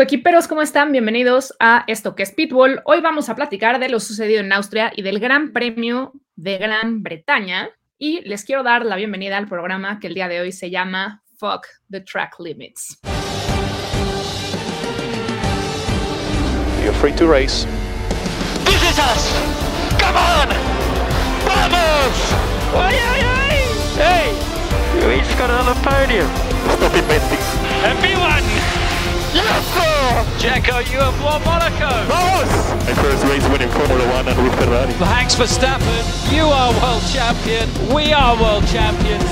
Coequiperos, ¿cómo están? Bienvenidos a esto que es Pitbull. Hoy vamos a platicar de lo sucedido en Austria y del Gran Premio de Gran Bretaña. Y les quiero dar la bienvenida al programa que el día de hoy se llama Fuck the Track Limits. You're free to race. This is us! Come on! Vamos! Ay, ay, ay! Hey! You each got another podium. Stop inventing. Everyone! Yes, sir! Jacko, you have won Monaco! Vamos! My first race winning Formula One and with Ferrari. Thanks Verstappen, you are world champion. We are world champions.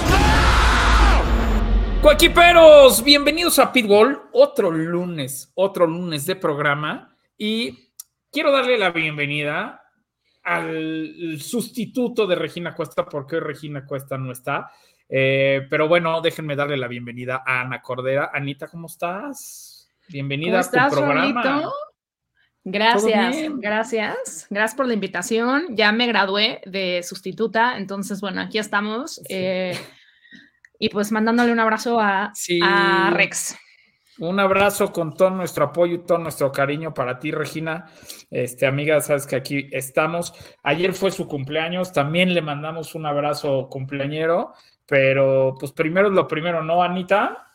Coequiperos, bienvenidos a Pitbull, otro lunes, otro lunes de programa y quiero darle la bienvenida al sustituto de Regina Cuesta porque hoy Regina Cuesta no está, Eh, pero bueno, déjenme darle la bienvenida a Ana Cordera. Anita, ¿cómo estás? Bienvenida ¿Cómo estás, a tu programa. Gracias, gracias. Gracias por la invitación. Ya me gradué de sustituta, entonces, bueno, aquí estamos. Sí. eh, y pues mandándole un abrazo a, Sí. a Rex. Un abrazo con todo nuestro apoyo y todo nuestro cariño para ti, Regina. Este, amiga, sabes que aquí estamos. Ayer fue su cumpleaños, también le mandamos un abrazo cumpleañero, pero pues primero es lo primero, ¿no, Anita?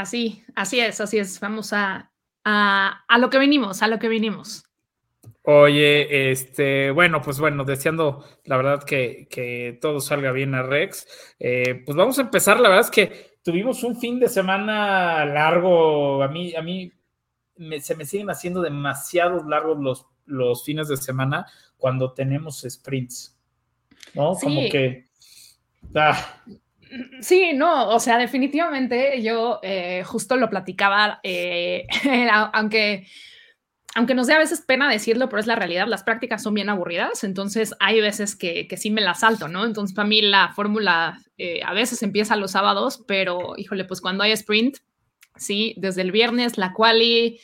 Así, así es, así es. Vamos a, a, a lo que vinimos, a lo que vinimos. Oye, este, bueno, pues bueno, deseando la verdad que, que todo salga bien a Rex. Eh, pues vamos a empezar, la verdad es que tuvimos un fin de semana largo, a mí, a mí me- se me siguen haciendo demasiados largos los, los fines de semana cuando tenemos sprints, ¿no? Como Sí. que... ah, Sí, no, o sea, definitivamente yo eh, justo lo platicaba, eh, aunque, aunque nos dé a veces pena decirlo, pero es la realidad, las prácticas son bien aburridas, entonces hay veces que, que sí me las salto, ¿no? Entonces para mí la fórmula eh, a veces empieza los sábados, pero híjole, pues cuando hay sprint, sí, desde el viernes la quali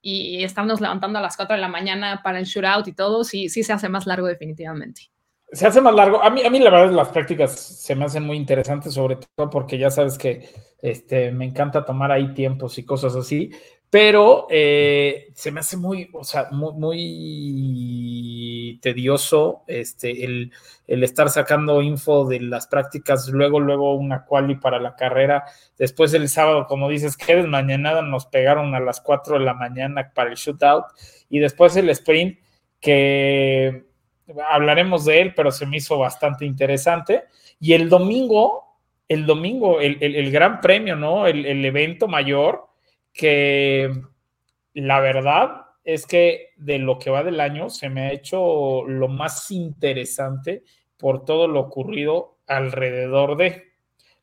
y estarnos levantando a las 4 de la mañana para el shootout y todo, sí, sí se hace más largo definitivamente. Se hace más largo. A mí, a mí la verdad las prácticas se me hacen muy interesantes, sobre todo porque ya sabes que este, me encanta tomar ahí tiempos y cosas así, pero eh, se me hace muy, o sea, muy, muy tedioso este, el, el estar sacando info de las prácticas, luego, luego una quali para la carrera, después el sábado, como dices, que desmañanada nos pegaron a las 4 de la mañana para el shootout, y después el sprint que hablaremos de él, pero se me hizo bastante interesante. Y el domingo, el domingo, el, el- gran premio, ¿no? El, el evento mayor, que la verdad es que de lo que va del año se me ha hecho lo más interesante por todo lo ocurrido alrededor de,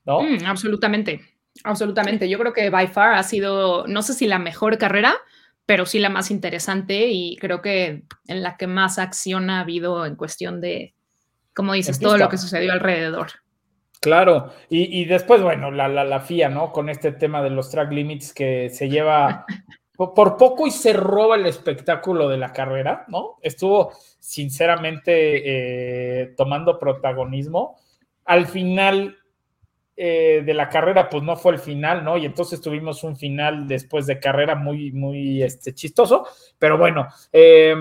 ¿no? Mm, absolutamente, absolutamente. Yo creo que by far ha sido, no sé si la mejor carrera, pero sí la más interesante y creo que en la que más acción ha habido en cuestión de, como dices, todo lo que sucedió alrededor. Claro, y, y después, bueno, la, la, la FIA, ¿no? Con este tema de los track limits que se lleva po- por poco y se roba el espectáculo de la carrera, ¿no? Estuvo sinceramente eh, tomando protagonismo. Al final eh, de la carrera, pues no fue el final, ¿no? Y entonces tuvimos un final después de carrera muy, muy este, chistoso, pero bueno, eh,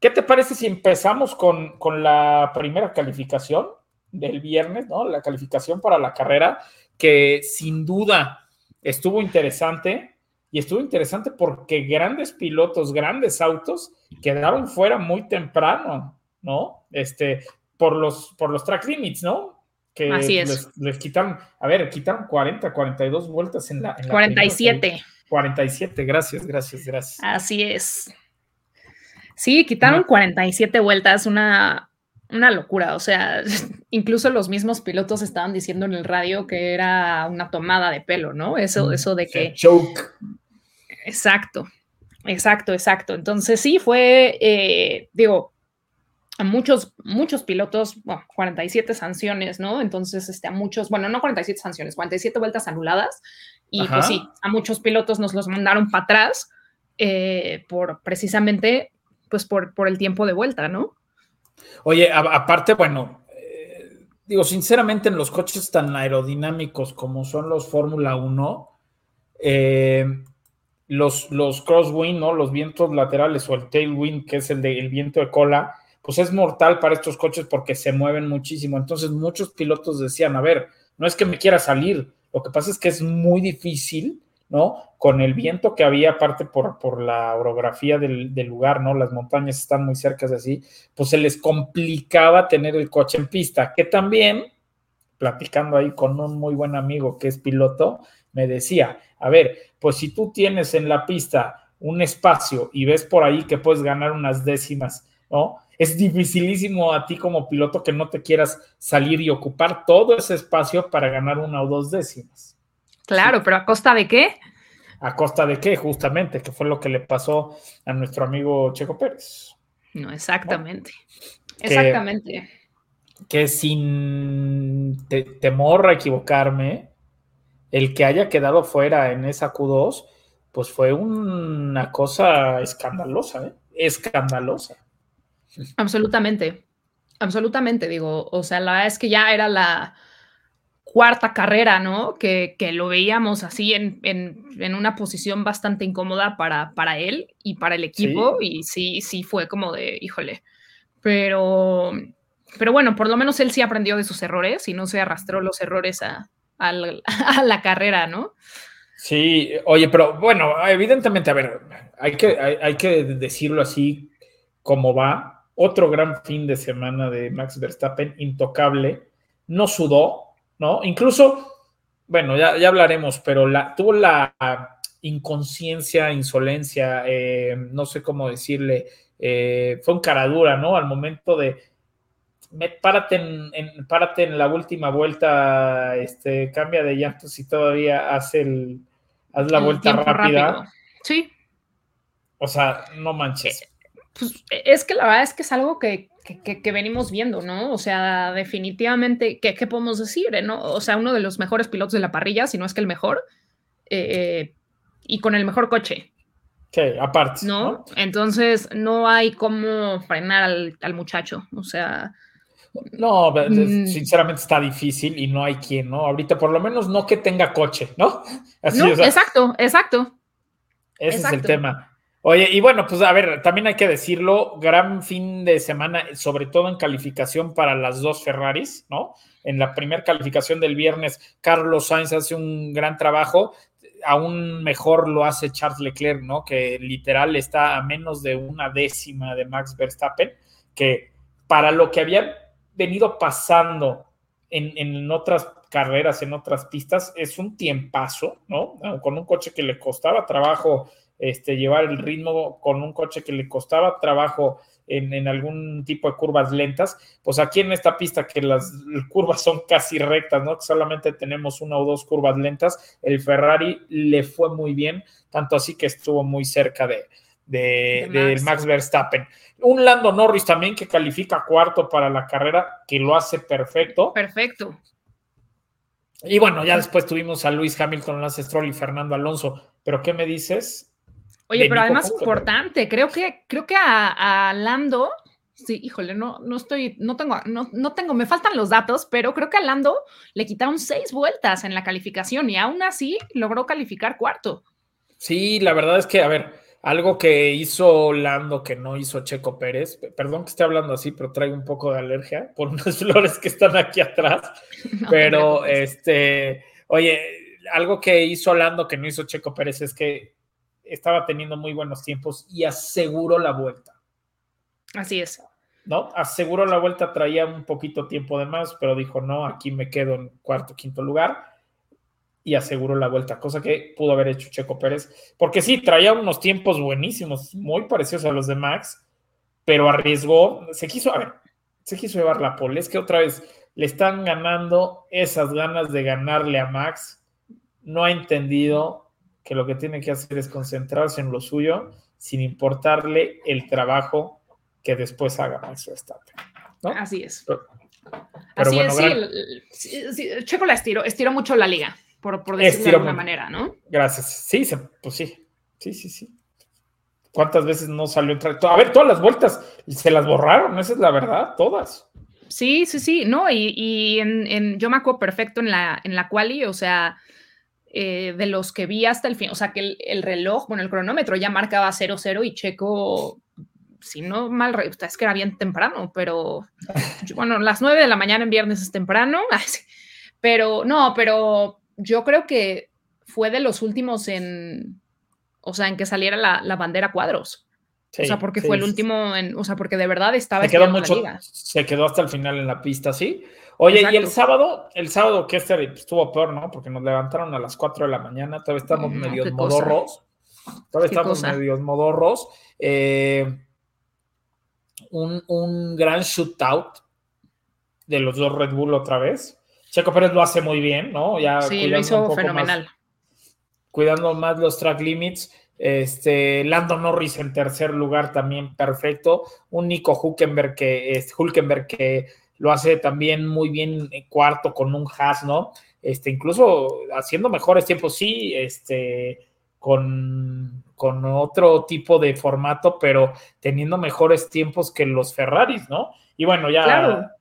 ¿qué te parece si empezamos con, con la primera calificación? del viernes, ¿no? La calificación para la carrera, que sin duda estuvo interesante y estuvo interesante porque grandes pilotos, grandes autos quedaron fuera muy temprano, ¿no? Este, por los, por los track limits, ¿no? Que Así es. Les, les quitaron, a ver, quitaron 40, 42 vueltas en la... en la 47. primera- 47, gracias, gracias, gracias. Así es. Sí, quitaron Ajá. 47 vueltas, una, una locura. O sea, incluso los mismos pilotos estaban diciendo en el radio que era una tomada de pelo, ¿no? Eso, eso de que... Choke. Exacto, exacto, exacto. Entonces sí fue, eh, digo, a muchos, muchos pilotos, bueno, 47 sanciones, ¿no? Entonces, este, a muchos, bueno, no 47 sanciones, 47 vueltas anuladas. Y Ajá. pues sí, a muchos pilotos nos los mandaron para atrás eh, por precisamente, pues por, por el tiempo de vuelta, ¿no? Oye, a- aparte, bueno, eh, digo, sinceramente, en los coches tan aerodinámicos como son los Fórmula 1, eh, los, los crosswind, ¿no? Los vientos laterales o el tailwind, que es el, de, el viento de cola, pues es mortal para estos coches porque se mueven muchísimo. Entonces muchos pilotos decían, a ver, no es que me quiera salir, lo que pasa es que es muy difícil, ¿no? Con el viento que había, aparte por, por la orografía del, del, lugar, ¿no? Las montañas están muy cerca de así, pues se les complicaba tener el coche en pista, que también, platicando ahí con un muy buen amigo que es piloto, me decía, a ver, pues si tú tienes en la pista un espacio y ves por ahí que puedes ganar unas décimas, ¿no? Es dificilísimo a ti como piloto que no te quieras salir y ocupar todo ese espacio para ganar una o dos décimas. Claro, sí. pero ¿a costa de qué? ¿A costa de qué? Justamente, que fue lo que le pasó a nuestro amigo Checo Pérez. No, exactamente. ¿No? Exactamente. Que, que sin te temor a equivocarme, el que haya quedado fuera en esa Q2, pues fue una cosa escandalosa, ¿eh? escandalosa. Absolutamente, absolutamente, digo, o sea, la verdad es que ya era la cuarta carrera, ¿no? Que, que lo veíamos así en, en, en, una posición bastante incómoda para, para él y para el equipo, sí. y sí, sí fue como de, híjole, pero, pero bueno, por lo menos él sí aprendió de sus errores y no se arrastró los errores a, a, la, a la carrera, ¿no? Sí, oye, pero bueno, evidentemente, a ver, hay que, hay, hay que decirlo así como va, otro gran fin de semana de Max Verstappen, intocable, no sudó, ¿no? Incluso, bueno, ya, ya hablaremos, pero la, tuvo la inconsciencia, insolencia, eh, no sé cómo decirle, eh, fue un caradura, ¿no? Al momento de, me, párate, en, en, párate en la última vuelta, este, cambia de llantos y todavía hace el, haz la el vuelta rápida. Rápido. Sí. O sea, no manches pues es que la verdad es que es algo que, que, que venimos viendo, ¿no? O sea, definitivamente, ¿qué, ¿qué, podemos decir? ¿no? O sea, uno de los mejores pilotos de la parrilla, si no es que el mejor, eh, y con el mejor coche. Sí, aparte. ¿no? ¿no? Entonces, no hay cómo frenar al, al muchacho, o sea... No, mm. sinceramente está difícil y no hay quien, ¿no? Ahorita por lo menos no que tenga coche, ¿no? Así, no, o sea, exacto, exacto. Ese exacto. es el tema. Oye, y bueno, pues a ver, también hay que decirlo, gran fin de semana, sobre todo en calificación para las dos Ferraris, ¿no? En la primera calificación del viernes, Carlos Sainz hace un gran trabajo, aún mejor lo hace Charles Leclerc, ¿no? Que literal está a menos de una décima de Max Verstappen, que para lo que había venido pasando en, en otras carreras, en otras pistas, es un tiempazo, ¿no? Con un coche que le costaba trabajo este, llevar el ritmo con un coche que le costaba trabajo en, en, algún tipo de curvas lentas, pues aquí en esta pista que las curvas son casi rectas, ¿no? Que solamente tenemos una o dos curvas lentas, el Ferrari le fue muy bien, tanto así que estuvo muy cerca de, de, de, Max. de Max Verstappen. Un Lando Norris también que califica cuarto para la carrera, que lo hace perfecto. Perfecto. Y bueno, ya después tuvimos a Luis Hamilton, Lance Stroll y Fernando Alonso. Pero ¿qué me dices? Oye, pero además importante, creo que, creo que a, a, Lando, sí, híjole, no, no estoy, no tengo, no, no tengo, me faltan los datos, pero creo que a Lando le quitaron seis vueltas en la calificación y aún así logró calificar cuarto. Sí, la verdad es que, a ver, algo que hizo Lando que no hizo Checo Pérez, perdón que esté hablando así, pero traigo un poco de alergia por unas flores que están aquí atrás, no, pero este, oye, algo que hizo Lando que no hizo Checo Pérez es que estaba teniendo muy buenos tiempos y aseguró la vuelta. Así es. ¿No? Aseguró la vuelta, traía un poquito tiempo de más, pero dijo, no, aquí me quedo en cuarto, quinto lugar y aseguró la vuelta, cosa que pudo haber hecho Checo Pérez, porque sí, traía unos tiempos buenísimos, muy parecidos a los de Max, pero arriesgó, se quiso, a ver, se quiso llevar la pole, es que otra vez le están ganando esas ganas de ganarle a Max, no ha entendido que lo que tiene que hacer es concentrarse en lo suyo sin importarle el trabajo que después haga Max Verstappen. ¿no? Así es. Pero, pero Así bueno, es, gran... sí, sí, Checo la estiró, estiró mucho la liga, por, por decirlo de alguna muy... manera, ¿no? Gracias. Sí, se, pues sí, sí, sí, sí. ¿Cuántas veces no salió entrar? A ver, todas las vueltas se las borraron, esa es la verdad, todas. Sí, sí, sí, no, y, y en, en, yo me acuerdo perfecto en la, en la quali, o sea, eh, de los que vi hasta el fin, o sea que el, el reloj, bueno, el cronómetro ya marcaba 0-0 y Checo si no mal, es que era bien temprano, pero bueno, las 9 de la mañana en viernes es temprano, pero no, pero yo creo que fue de los últimos en, o sea, en que saliera la, la bandera cuadros. O sea, porque fue el último, en, o sea, porque de verdad estaba... Se quedó mucho, se quedó hasta el final en la pista, sí. Oye, y el sábado, el sábado que este estuvo peor, ¿no? Porque nos levantaron a las 4 de la mañana, todavía estamos no, medio modorros. Todavía estamos medio modorros. Eh, un, un gran shootout de los dos Red Bull otra vez. Checo Pérez lo hace muy bien, ¿no? Ya sí, lo hizo fenomenal. Más, cuidando más los track limits. Este, Lando Norris en tercer lugar también perfecto. Un Nico Hulkenberg que, Hulkenberg que lo hace también muy bien en cuarto con un Haas, ¿no? Este, incluso haciendo mejores tiempos, sí, este, con, con otro tipo de formato, pero teniendo mejores tiempos que los Ferraris, ¿no? Y bueno, ya.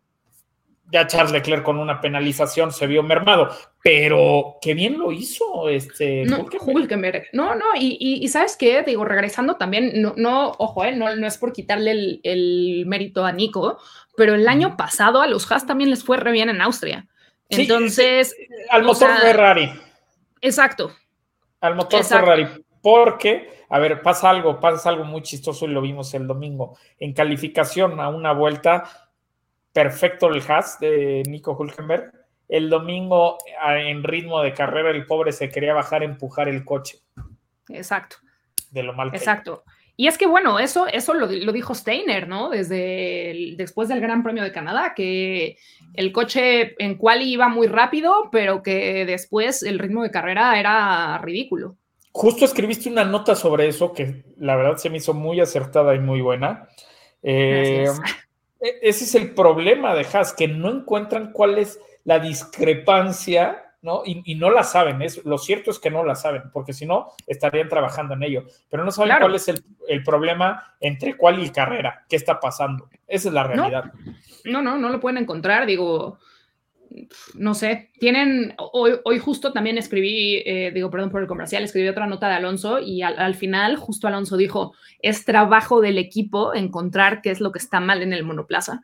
Ya Charles Leclerc con una penalización se vio mermado, pero qué bien lo hizo este no, Hulkenberg. No, no, y, y, y, sabes qué, digo, regresando también, no, no ojo, eh, no, no es por quitarle el, el, mérito a Nico, pero el año pasado a los Haas también les fue re bien en Austria. Entonces. Sí, al motor sea, Ferrari. Exacto. Al motor exacto. Ferrari porque, a ver, pasa algo, pasa algo muy chistoso y lo vimos el domingo. En calificación a una vuelta, perfecto el Haas de Nico Hulkenberg. El domingo, en ritmo de carrera, el pobre se quería bajar, empujar el coche. Exacto. De lo mal que Exacto. Y es que bueno, eso, eso lo, lo, dijo Steiner, ¿no? Desde el, después del Gran Premio de Canadá, que el coche en cual iba muy rápido, pero que después el ritmo de carrera era ridículo. Justo escribiste una nota sobre eso que la verdad se me hizo muy acertada y muy buena. Eh, ese es el problema de Haas, que no encuentran cuál es la discrepancia, ¿no? Y, y no la saben. Es, lo cierto es que no la saben, porque si no, estarían trabajando en ello. Pero no saben claro. cuál es el, el, problema entre cuál y carrera, qué está pasando. Esa es la realidad. No, no, no, no lo pueden encontrar. Digo, no sé, tienen, hoy, hoy justo también escribí, eh, digo, perdón por el comercial, escribí otra nota de Alonso y al, al, final justo Alonso dijo, es trabajo del equipo encontrar qué es lo que está mal en el monoplaza.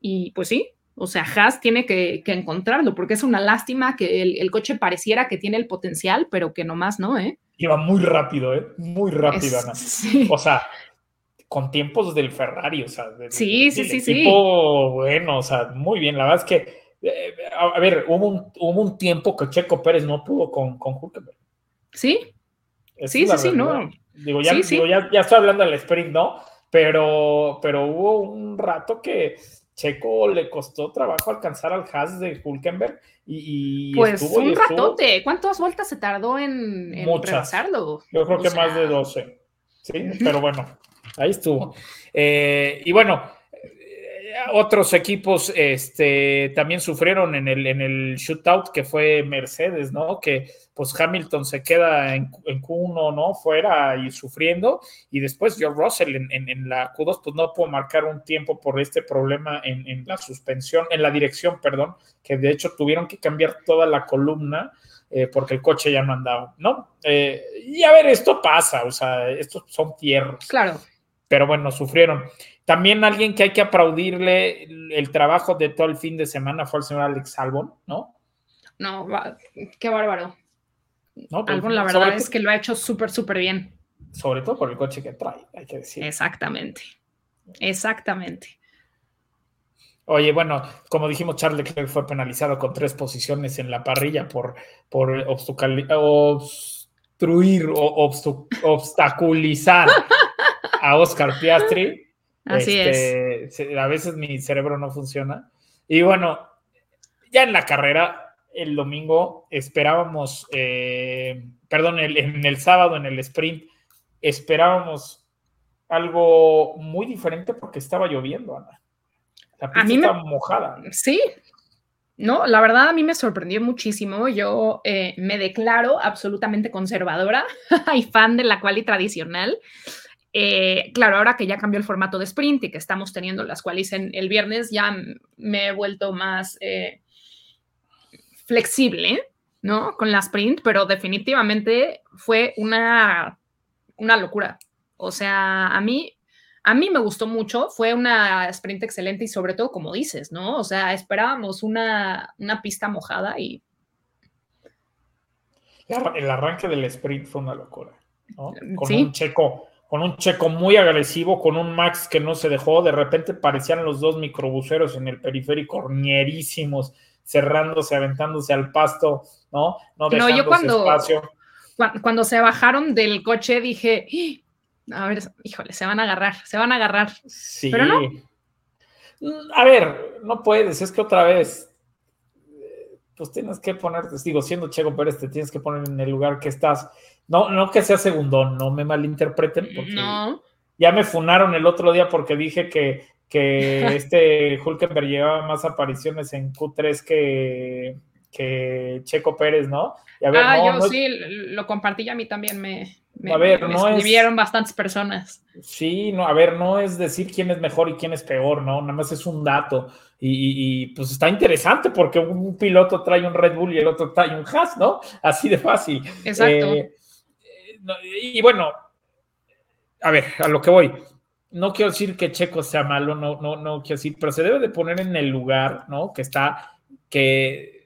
Y pues sí, o sea, Haas tiene que, que encontrarlo porque es una lástima que el, el, coche pareciera que tiene el potencial, pero que nomás no, ¿eh? Iba muy rápido, ¿eh? Muy rápido, es, Ana. Sí. O sea, con tiempos del Ferrari, o sea, de, sí, sí, sí, sí. Bueno, o sea, muy bien. La verdad es que a ver, hubo un, hubo un, tiempo que Checo Pérez no pudo con, con Hulkenberg. Sí. Esa sí, sí, sí, no. Digo, ya, sí, sí. digo ya, ya, estoy hablando del sprint, ¿no? Pero, pero hubo un rato que Checo le costó trabajo alcanzar al Haas de Hulkenberg y, y pues estuvo, un y estuvo. ratote. ¿Cuántas vueltas se tardó en, en? Yo creo o que sea... más de 12. Sí, pero bueno, ahí estuvo. Eh, y bueno, otros equipos este, también sufrieron en el, en el shootout que fue Mercedes, ¿no? Que pues Hamilton se queda en, en Q1, ¿no? Fuera y sufriendo. Y después George Russell en, en, en, la Q2 pues no pudo marcar un tiempo por este problema en, la suspensión, en la dirección, perdón, que de hecho tuvieron que cambiar toda la columna. Eh, porque el coche ya no andaba, ¿no? Eh, y a ver, esto pasa, o sea, estos son tierras. Claro. Pero bueno, sufrieron. También alguien que hay que aplaudirle el trabajo de todo el fin de semana fue el señor Alex Albon, ¿no? No, qué bárbaro. No, pues, Albon, la verdad es que lo ha hecho súper, súper bien. Sobre todo por el coche que trae, hay que decir. Exactamente. Exactamente. Oye, bueno, como dijimos, Charles Leclerc fue penalizado con tres posiciones en la parrilla por, por obstruir o obstaculizar a Oscar Piastri. Así este, es. A veces mi cerebro no funciona. Y bueno, ya en la carrera, el domingo, esperábamos, eh, perdón, el, en el sábado, en el sprint, esperábamos algo muy diferente porque estaba lloviendo, Ana. La pista a mí estaba mojada. Sí. No, la verdad a mí me sorprendió muchísimo. Yo eh, me declaro absolutamente conservadora y fan de la quali tradicional. Eh, claro, ahora que ya cambió el formato de sprint y que estamos teniendo las cuales en el viernes, ya me he vuelto más eh, flexible. ¿no? Con la sprint, pero definitivamente fue una, una locura. O sea, a mí, a mí me gustó mucho, fue una sprint excelente y sobre todo, como dices, ¿no? O sea, esperábamos una, una pista mojada y... El arranque del sprint fue una locura, ¿no? Con Sí. un checo, con un checo muy agresivo, con un Max que no se dejó, de repente parecían los dos microbuseros en el periférico, ñerísimos, cerrándose, aventándose al pasto, ¿no? No No, yo cuando- espacio. Cuando, cuando se bajaron del coche dije, "Ah, a ver, híjole, se van a agarrar, se van a agarrar. Sí. Pero no. Mm, A ver, no puedes, es que otra vez, eh, pues tienes que ponerte, digo, siendo Checo Pérez, te tienes que poner en el lugar que estás. No, no que sea segundón, no me malinterpreten, porque No, ya me funaron el otro día porque dije que, que este Hulkenberg llevaba más apariciones en Q3 que, que Checo Pérez, ¿no? Y a ver, ah, no, yo no es- sí, lo compartí y a mí también me, me, A ver, me no es- escribieron bastantes personas. Sí, no, a ver, no es decir quién es mejor y quién es peor, ¿no? Nada más es un dato. Y, y- pues está interesante porque un piloto trae un Red Bull y el otro trae un Haas, ¿no? Así de fácil. Exacto. Eh, y bueno, a ver, a lo que voy. No quiero decir que Checo sea malo, no, no, no quiero decir, pero se debe de poner en el lugar, ¿no? Que está, que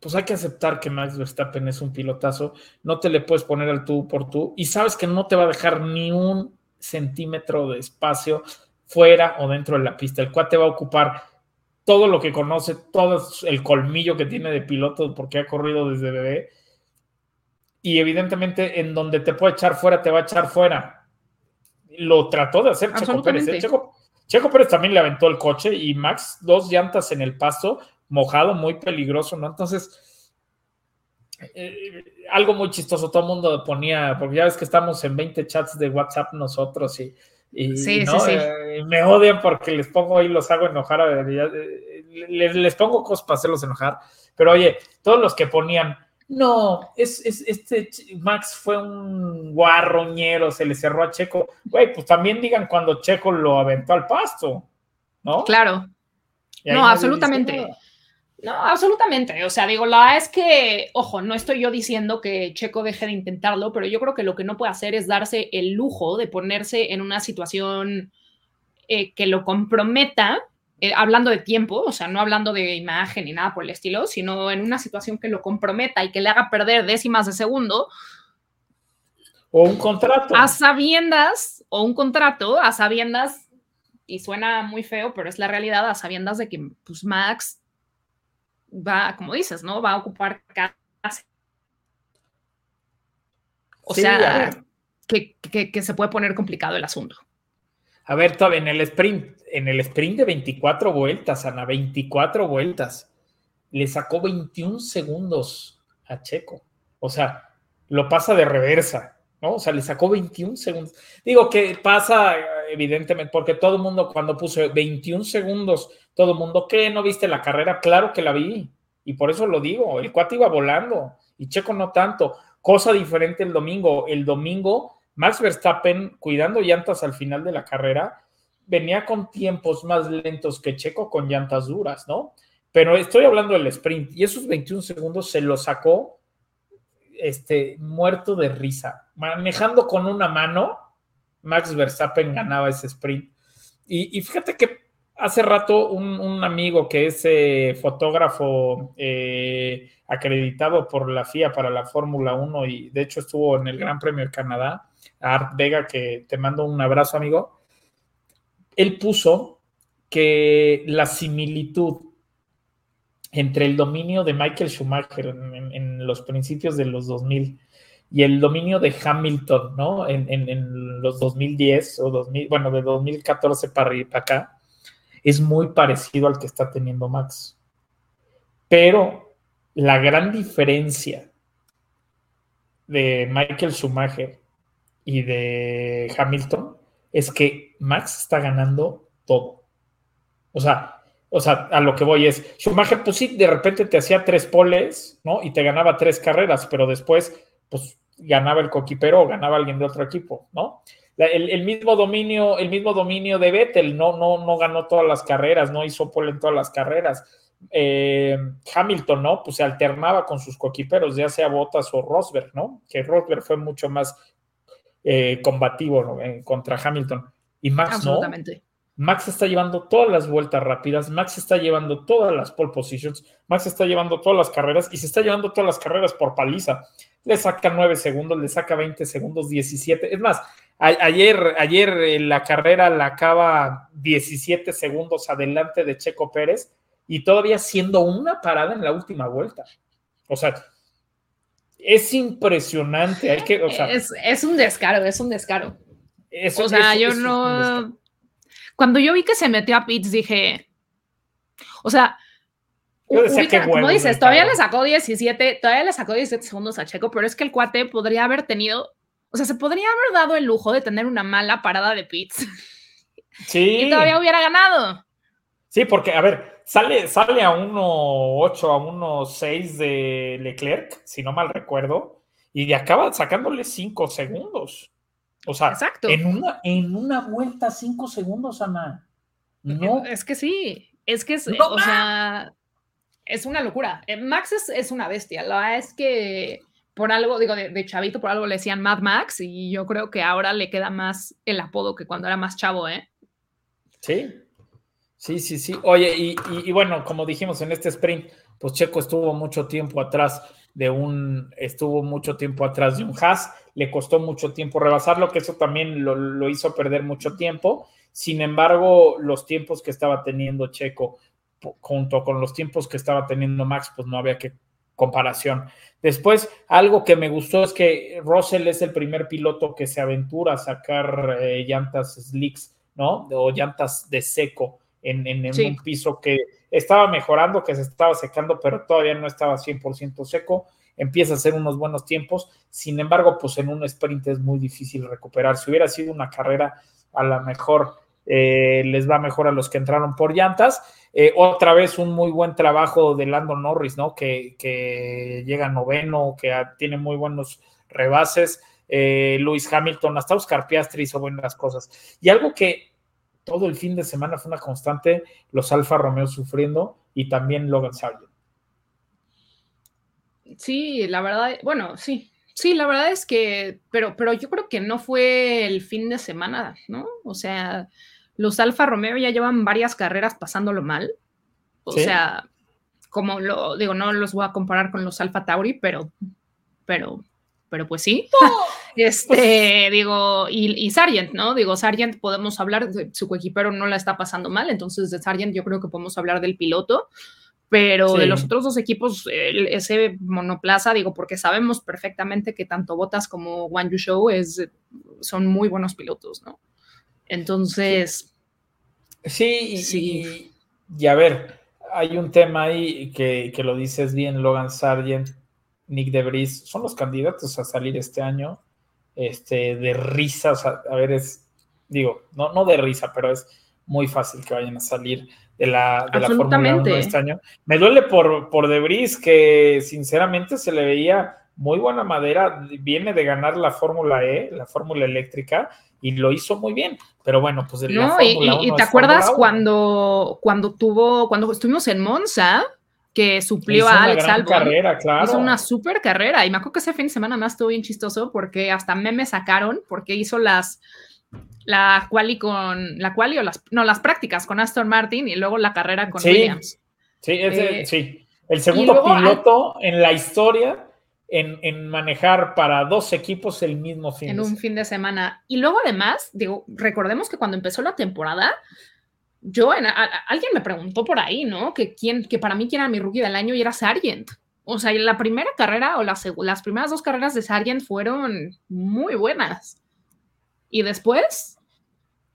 pues hay que aceptar que Max Verstappen es un pilotazo, no te le puedes poner al tú por tú y sabes que no te va a dejar ni un centímetro de espacio fuera o dentro de la pista. El cual te va a ocupar todo lo que conoce, todo el colmillo que tiene de piloto porque ha corrido desde bebé. Y evidentemente en donde te puede echar fuera, te va a echar fuera. Lo trató de hacer Checo Pérez. ¿eh? Checo, Checo Pérez también le aventó el coche y Max dos llantas en el pasto, mojado, muy peligroso, ¿no? Entonces, eh, algo muy chistoso, todo el mundo ponía, porque ya ves que estamos en 20 chats de WhatsApp nosotros y, y, Sí, ¿no? sí, sí. Eh, me odian porque les pongo ahí, los hago enojar, a ver, ya, les, les pongo cosas para hacerlos enojar, pero oye, todos los que ponían, no, es, es- este Max fue un guarroñero, se le cerró a Checo, güey, pues también digan cuando Checo lo aventó al pasto, ¿no? Claro. No, absolutamente. No, absolutamente. O sea, digo, la verdad es que, ojo, no estoy yo diciendo que Checo deje de intentarlo, pero yo creo que lo que no puede hacer es darse el lujo de ponerse en una situación eh, que lo comprometa, eh, hablando de tiempo, o sea, no hablando de imagen ni nada por el estilo, sino en una situación que lo comprometa y que le haga perder décimas de segundo O un contrato. a sabiendas, o un contrato a sabiendas, y suena muy feo, pero es la realidad, a sabiendas de que pues, Max va, como dices, ¿no? Va a ocupar casi. O Sí, sea, ver. que, que- que se puede poner complicado el asunto. A ver, todavía en el sprint, en el sprint de 24 vueltas, Ana, 24 vueltas, le sacó 21 segundos a Checo. O sea, lo pasa de reversa, ¿no? O sea, le sacó 21 segundos. Digo que pasa, evidentemente, porque todo el mundo cuando puso 21 segundos, todo el mundo, ¿qué? ¿No viste la carrera? Claro que la vi. Y por eso lo digo, el cuate iba volando y Checo no tanto. Cosa diferente el domingo. El domingo, Max Verstappen, cuidando llantas al final de la carrera, venía con tiempos más lentos que Checo con llantas duras, ¿no? Pero estoy hablando del sprint y esos 21 segundos se los sacó este, muerto de risa. Manejando con una mano, Max Verstappen ganaba ese sprint. Y, fíjate que hace rato un, un amigo que es eh, fotógrafo eh, acreditado por la FIA para la Fórmula 1 y de hecho estuvo en el Gran Premio de Canadá, Art Vega, que te mando un abrazo, amigo. Él puso que la similitud entre el dominio de Michael Schumacher en, los principios de los 2000 y el dominio de Hamilton, ¿no? En, en- los 2010 o 2000, bueno, de 2014 para, para acá, es muy parecido al que está teniendo Max. Pero la gran diferencia de Michael Schumacher y de Hamilton es que Max está ganando todo. O sea, o sea, a lo que voy es, Schumacher, pues sí, de repente te hacía tres poles, ¿no? Y te ganaba tres carreras, pero después, pues ganaba el coquipero o ganaba alguien de otro equipo, ¿no? El mismo dominio, el mismo dominio de Vettel, no, no, no ganó todas las carreras, no hizo pole en todas las carreras, eh, Hamilton, ¿no? Pues se alternaba con sus coquiperos, ya sea Bottas o Rosberg, ¿no? Que Rosberg fue mucho más eh, combativo contra Hamilton. Y Max no. Max está llevando todas las vueltas rápidas, Max está llevando todas las pole positions, Max está llevando todas las carreras y se está llevando todas las carreras por paliza. Le saca 9 segundos, le saca 20 segundos, 17. Es más, ayer, ayer la carrera la acaba 17 segundos adelante de Checo Pérez y todavía siendo una parada en la última vuelta. O sea, es impresionante. Hay que, o sea, es, es, un descaro, es un descaro. o sea, yo no. Cuando yo vi que se metió a Pitts, dije. O sea. Yo decía ubica, bueno, como dices, todavía le sacó 17, todavía le sacó 17 segundos a Checo, pero es que el cuate podría haber tenido, o sea, se podría haber dado el lujo de tener una mala parada de Pitts. Sí. y todavía hubiera ganado. Sí, porque, a ver, sale, sale a 1.8, a 1.6 de Leclerc, si no mal recuerdo, y acaba sacándole 5 segundos. O sea, Exacto. En, una, en una vuelta 5 segundos, Ana. No. Es que sí, es que es, no, o sea, es una locura. Eh, Max es, es, una bestia. La verdad es que por algo, digo, de, de, chavito, por algo le decían Mad Max, y yo creo que ahora le queda más el apodo que cuando era más chavo, ¿eh? Sí, Sí, sí, sí. Oye, y, bueno, como dijimos en este sprint, pues Checo estuvo mucho tiempo atrás de un, estuvo mucho tiempo atrás de un Haas, le costó mucho tiempo rebasarlo, que eso también lo, lo hizo perder mucho tiempo. Sin embargo, los tiempos que estaba teniendo Checo junto con los tiempos que estaba teniendo Max, pues no había que comparación. Después, algo que me gustó es que Russell es el primer piloto que se aventura a sacar eh, llantas slicks, ¿no? O llantas de seco en, en, en Sí. un piso que estaba mejorando, que se estaba secando, pero todavía no estaba 100% seco. Empieza a hacer unos buenos tiempos. Sin embargo, pues en un sprint es muy difícil recuperar. Si hubiera sido una carrera, a lo mejor eh, les va mejor a los que entraron por llantas. Eh, otra vez un muy buen trabajo de Lando Norris, ¿no? Que, que llega noveno, que tiene muy buenos rebases. Eh, Luis Hamilton, hasta Oscar Piastri hizo buenas cosas. Y algo que todo el fin de semana fue una constante, los Alfa Romeo sufriendo y también Logan Sargent. Sí, la verdad, bueno, sí, sí, la verdad es que, pero, pero yo creo que no fue el fin de semana, ¿no? O sea, los Alfa Romeo ya llevan varias carreras pasándolo mal. O Sí. sea, como lo digo, no los voy a comparar con los Alfa Tauri, pero, pero, pero pues sí. Este, digo, y, y Sargent, ¿no? Digo, Sargent podemos hablar, de su coequipero no la está pasando mal, entonces de Sargent yo creo que podemos hablar del piloto, pero Sí. de los otros dos equipos, el- ese monoplaza, digo, porque sabemos perfectamente que tanto Bottas como Wang Show es, son muy buenos pilotos, ¿no? Entonces, Sí, y, Sí. y- y a ver, hay un tema ahí que, que lo dices bien, Logan Sargent, Nick DeVries, son los candidatos a salir este año, este, de risa, o sea, a ver, es, digo, no, no de risa, pero es muy fácil que vayan a salir de la, de la Fórmula 1 Absolutamente. este año. Me duele por, por DeVries, que sinceramente se le veía muy buena madera, viene de ganar la Fórmula E, la Fórmula eléctrica, y lo hizo muy bien, pero bueno, pues de la No, y, Fórmula y- y 1 te acuerdas 1. cuando, cuando tuvo, cuando estuvimos en Monza, que suplió a una Alex Albon. carrera, claro. Hizo una super carrera y me acuerdo que ese fin de semana más estuvo bien chistoso porque hasta memes sacaron porque hizo las la quali con la quali o las no las prácticas con Aston Martin y luego la carrera con Sí, Williams. Sí, ese- Eh, sí. El segundo luego piloto en la historia en, en manejar para dos equipos el mismo fin. en de un semana. fin de semana. Y luego además, digo, recordemos que cuando empezó la temporada, yo, en, a- a- alguien me preguntó por ahí, ¿no? Que, quién, que para mí quién era mi rookie del año y era Sargent. O sea, la primera carrera o la las primeras dos carreras de Sargent fueron muy buenas. Y después,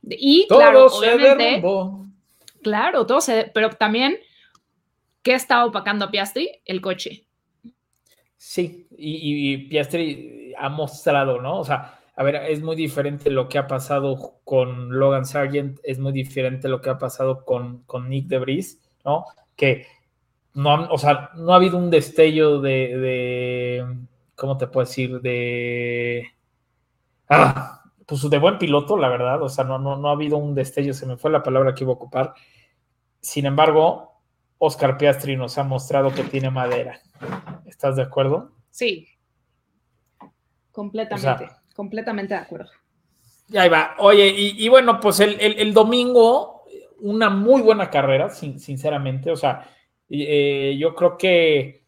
y Todo claro, se obviamente, derrumbó. claro, todo se, pero también, ¿qué estaba opacando a Piastri? El coche. Sí, y, y- y Piastri ha mostrado, ¿no? O sea, a ver, es muy diferente lo que ha pasado con Logan Sargent, es muy diferente lo que ha pasado con, con Nick DeVries, ¿no? Que no, o sea, no ha habido un destello de, de ¿cómo te puedo decir? De, ah, pues de buen piloto, la verdad, o sea, no, no, no ha habido un destello, se me fue la palabra que iba a ocupar. Sin embargo, Oscar Piastri nos ha mostrado que tiene madera. ¿Estás de acuerdo? Sí. Completamente, completamente de acuerdo. Ya ahí va. Oye, y, bueno, pues el, el, domingo, una muy buena carrera, sinceramente. O sea, eh, yo creo que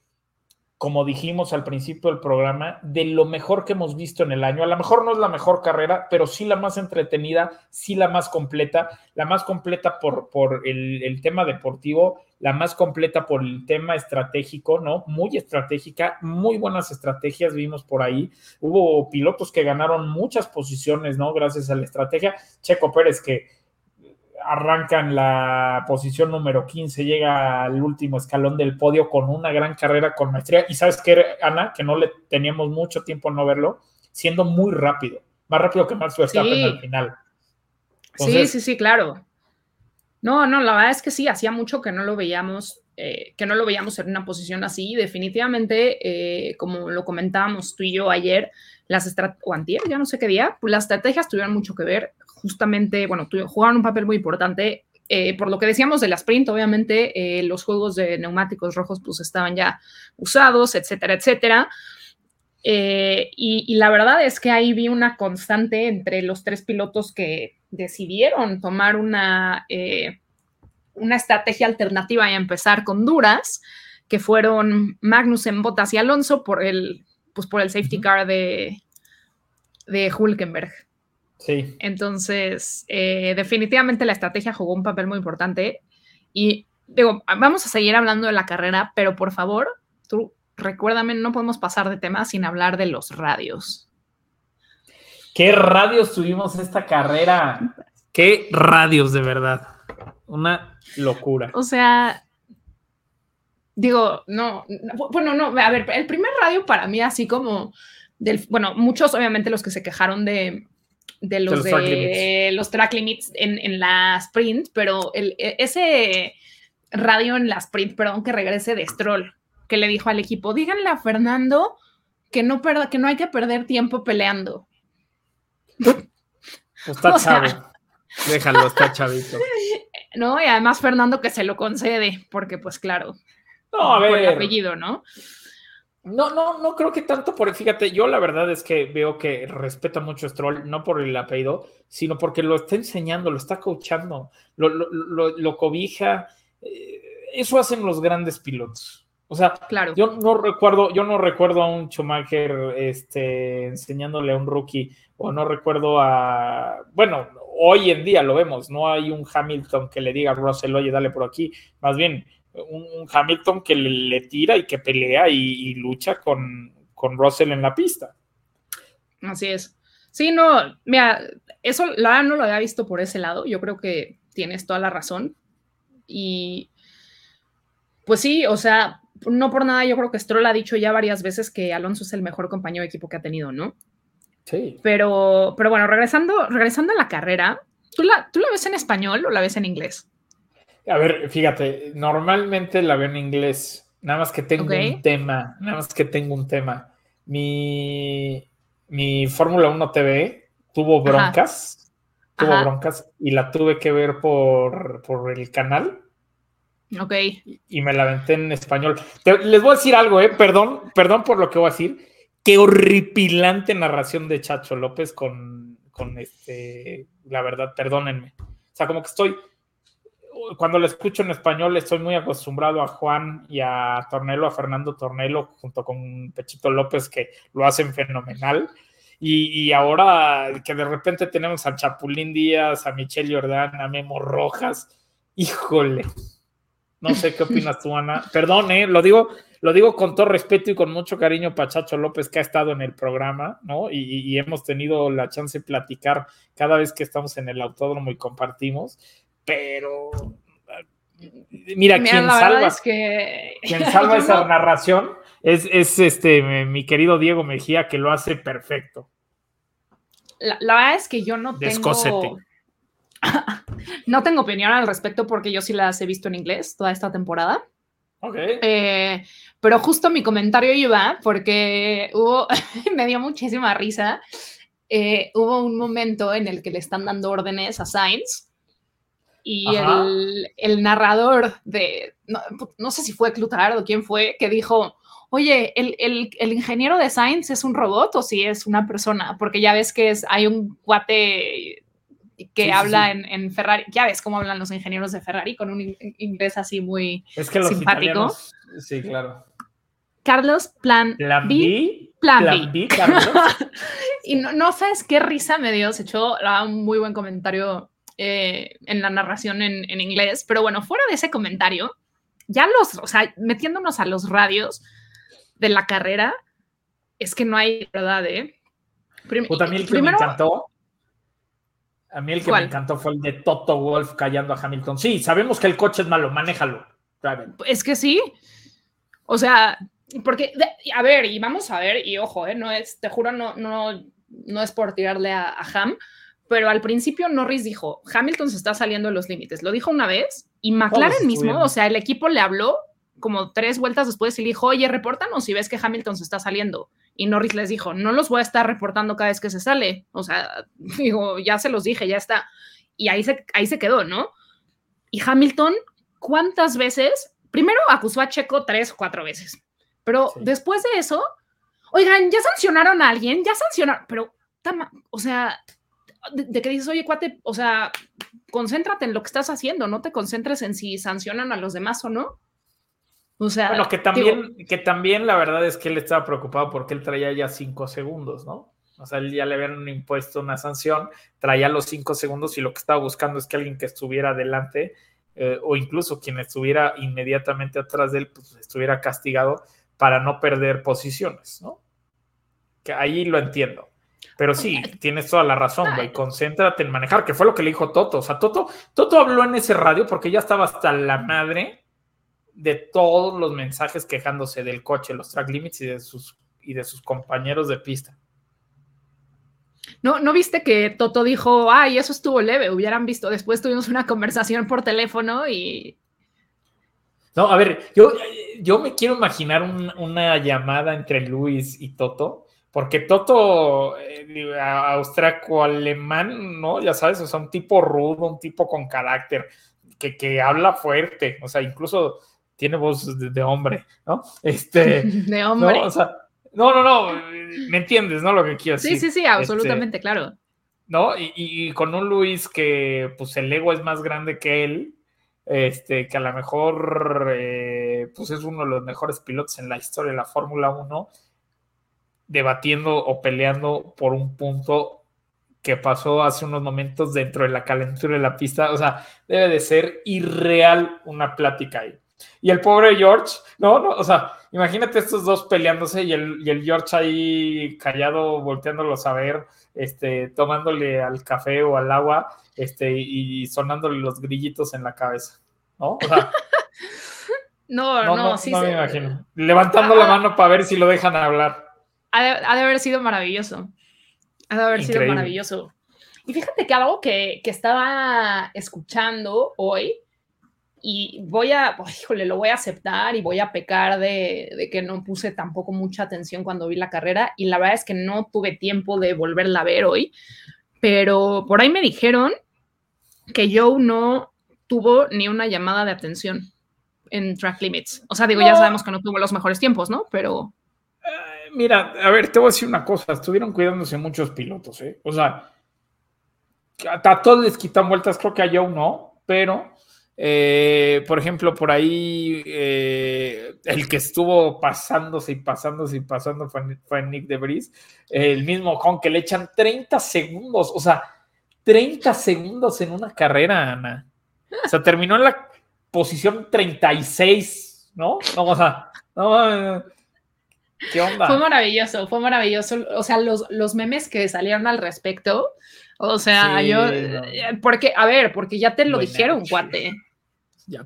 como dijimos al principio del programa, de lo mejor que hemos visto en el año. A lo mejor no es la mejor carrera, pero sí la más entretenida, sí la más completa, la más completa por, por el, tema deportivo, la más completa por el tema estratégico, ¿no? Muy estratégica, muy buenas estrategias vimos por ahí. Hubo pilotos que ganaron muchas posiciones, ¿no? Gracias a la estrategia. Checo Pérez que arranca en la posición número 15, llega al último escalón del podio con una gran carrera con maestría. Y sabes qué, Ana, que no le teníamos mucho tiempo no verlo, siendo muy rápido, más rápido que Max Verstappen sí. al final. sí, sí, sí, claro. No, no, la verdad es que sí, hacía mucho que no lo veíamos, eh, que no lo veíamos en una posición así. Definitivamente, eh, como lo comentábamos tú y yo ayer, las o antier, ya no sé qué día, pues las estrategias tuvieron mucho que ver justamente, bueno, jugaron un papel muy importante. Eh, por lo que decíamos de la sprint, obviamente eh, los juegos de neumáticos rojos pues estaban ya usados, etcétera, etcétera. Eh, y, la verdad es que ahí vi una constante entre los tres pilotos que decidieron tomar una, una estrategia alternativa y empezar con duras, que fueron Magnussen, Bottas y Alonso por el, pues por el safety car de, de Hulkenberg. Sí. Entonces, eh, definitivamente la estrategia jugó un papel muy importante. Y digo, vamos a seguir hablando de la carrera, pero por favor, tú recuérdame, no podemos pasar de tema sin hablar de los radios. ¿Qué radios tuvimos esta carrera? ¿Qué radios de verdad? Una locura. O sea, digo, no, bueno, no, a ver, el primer radio para mí así como del, bueno, muchos obviamente los que se quejaron de, de los, de los, track limits en, la sprint, pero el, e, ese radio en la sprint, perdón, que regrese de Stroll, que le dijo al equipo, díganle a Fernando que no, perda, que no hay que perder tiempo peleando. Está chavo. Déjalo, está chavito. No, y además Fernando que se lo concede, porque pues claro, no, a ver. por el apellido, ¿no? No, no, no creo que tanto por, fíjate, yo la verdad es que veo que respeta mucho a Stroll, no por el apellido, sino porque lo está enseñando, lo está coachando, lo, lo, cobija. Eh, eso hacen los grandes pilotos. O sea, claro. yo no recuerdo, yo no recuerdo a un Schumacher este, enseñándole a un rookie, o no recuerdo a, bueno, hoy en día lo vemos, no hay un Hamilton que le diga a Russell, oye, dale por aquí, más bien un, Hamilton que le, tira y que pelea y, lucha con, con, Russell en la pista. Así es. Sí, no, mira, eso la no lo había visto por ese lado. Yo creo que tienes toda la razón. Y pues sí, o sea, no por nada, yo creo que Stroll ha dicho ya varias veces que Alonso es el mejor compañero de equipo que ha tenido, ¿no? Sí. Pero, pero bueno, regresando, regresando a la carrera, ¿tú la, ¿tú la ves en español o la ves en inglés? A ver, fíjate, normalmente la veo en inglés, nada más que tengo un tema, nada más que tengo un tema. Mi, mi Fórmula 1 TV tuvo broncas, tuvo broncas y la tuve que ver por, por el canal. Ok. Y, me la aventé en español. les voy a decir algo, ¿eh? Perdón, perdón por lo que voy a decir. Qué horripilante narración de Chacho López con, con este, la verdad, perdónenme. O sea, como que estoy, cuando lo escucho en español estoy muy acostumbrado a Juan y a Tornelo, a Fernando Tornelo, junto con Pechito López, que lo hacen fenomenal. Y, ahora que de repente tenemos a Chapulín Díaz, a Michelle Jordán, a Memo Rojas, híjole. No sé qué opinas tú, Ana. Perdón, ¿eh? lo digo, lo digo con todo respeto y con mucho cariño para Chacho López, que ha estado en el programa, ¿no? Y, y hemos tenido la chance de platicar cada vez que estamos en el autódromo y compartimos pero mira, quien salva, salva esa narración es, este mi querido Diego Mejía que lo hace perfecto. La, verdad es que yo no tengo no tengo opinión al respecto porque yo sí las he visto en inglés toda esta temporada. Ok. Eh, pero justo mi comentario iba porque hubo, me dio muchísima risa. Eh, hubo un momento en el que le están dando órdenes a Sainz y el, el, narrador de, no, no, sé si fue Clutardo o quién fue, que dijo, oye, el, el, el, ingeniero de Sainz es un robot o si es una persona, porque ya ves que es, hay un cuate que habla En, en, Ferrari, ya ves cómo hablan los ingenieros de Ferrari con un inglés así muy es que los simpático. Sí, claro. Carlos, plan, plan B. Plan, B. Carlos. y no, no, sabes qué risa me dio, se echó un muy buen comentario eh, en la narración en, en, inglés, pero bueno, fuera de ese comentario, ya los, o sea, metiéndonos a los radios de la carrera, es que no hay verdad, ¿eh? Prim también el que me encantó. A mí el que me encantó fue el de Toto Wolf callando a Hamilton. Sí, sabemos que el coche es malo, manéjalo. Es que sí. O sea, porque, a ver, y vamos a ver, y ojo, eh, no es, te juro, no, no, no es por tirarle a, Ham, pero al principio Norris dijo, Hamilton se está saliendo de los límites. Lo dijo una vez y McLaren mismo, o sea, el equipo le habló como tres vueltas después y le dijo, oye, repórtanos si ves que Hamilton se está saliendo. Y Norris les dijo, no los voy a estar reportando cada vez que se sale. O sea, digo, ya se los dije, ya está. Y ahí se, ahí se quedó, ¿no? Y Hamilton, ¿cuántas veces? Primero acusó a Checo tres o cuatro veces. Pero después de eso, oigan, ya sancionaron a alguien, ya sancionaron, pero, o sea, de, que dices, oye, cuate, o sea, concéntrate en lo que estás haciendo, no te concentres en si sancionan a los demás o no. O sea, bueno, que también, que también la verdad es que él estaba preocupado porque él traía ya cinco segundos, ¿no? O sea, él ya le habían impuesto una sanción, traía los cinco segundos y lo que estaba buscando es que alguien que estuviera adelante eh, o incluso quien estuviera inmediatamente atrás de él, pues estuviera castigado para no perder posiciones, ¿no? Que ahí lo entiendo. Pero sí, tienes toda la razón, güey. Concéntrate en manejar, que fue lo que le dijo Toto. O sea, Toto, Toto habló en ese radio porque ya estaba hasta la madre de todos los mensajes quejándose del coche, los track limits y de sus, y de sus compañeros de pista. No, ¿No viste que Toto dijo, ay, eso estuvo leve? Hubieran visto, después tuvimos una conversación por teléfono y no, a ver, yo, yo me quiero imaginar una llamada entre Luis y Toto, porque Toto, eh, austriaco-alemán, ¿no? Ya sabes, o sea, un tipo rudo, un tipo con carácter, que, que habla fuerte, o sea, incluso tiene voz de, hombre, ¿no? Este, de hombre. ¿no? O sea, no, no, no, me entiendes, ¿no? Lo que quiero decir. Sí, sí, sí, absolutamente, este, claro. ¿No? Y, y, con un Luis que, pues, el ego es más grande que él, este, que a lo mejor eh, pues es uno de los mejores pilotos en la historia de la Fórmula 1, debatiendo o peleando por un punto que pasó hace unos momentos dentro de la calentura de la pista. O sea, debe de ser irreal una plática ahí. Y el pobre George, no, no, o sea, imagínate estos dos peleándose y el, y el George ahí callado, volteándolos a ver, este, tomándole al café o al agua, este, y sonándole los grillitos en la cabeza, ¿no? no, no, no, sí. No me imagino. Levantando la mano para ver si lo dejan hablar. Ha de, haber sido maravilloso. Ha de haber sido maravilloso. Y fíjate que algo que, que estaba escuchando hoy, y voy a, híjole, lo voy a aceptar y voy a pecar de, de, que no puse tampoco mucha atención cuando vi la carrera y la verdad es que no tuve tiempo de volverla a ver hoy, pero por ahí me dijeron que Joe no tuvo ni una llamada de atención en track limits. O sea, digo, ya sabemos que no tuvo los mejores tiempos, ¿no? Pero... Eh, mira, a ver, te voy a decir una cosa, estuvieron cuidándose muchos pilotos, ¿eh? O sea, a todos les quitan vueltas, creo que a Joe no, pero eh, por ejemplo, por ahí eh, el que estuvo pasándose y pasándose y pasando fue, Nick de Vries, el mismo con que le echan 30 segundos, o sea, 30 segundos en una carrera, Ana. O sea, terminó en la posición 36, ¿no? No, o sea, no, ¿qué onda? Fue maravilloso, fue maravilloso. O sea, los, los memes que salieron al respecto, o sea, yo, porque, a ver, porque ya te lo dijeron, cuate. Ya,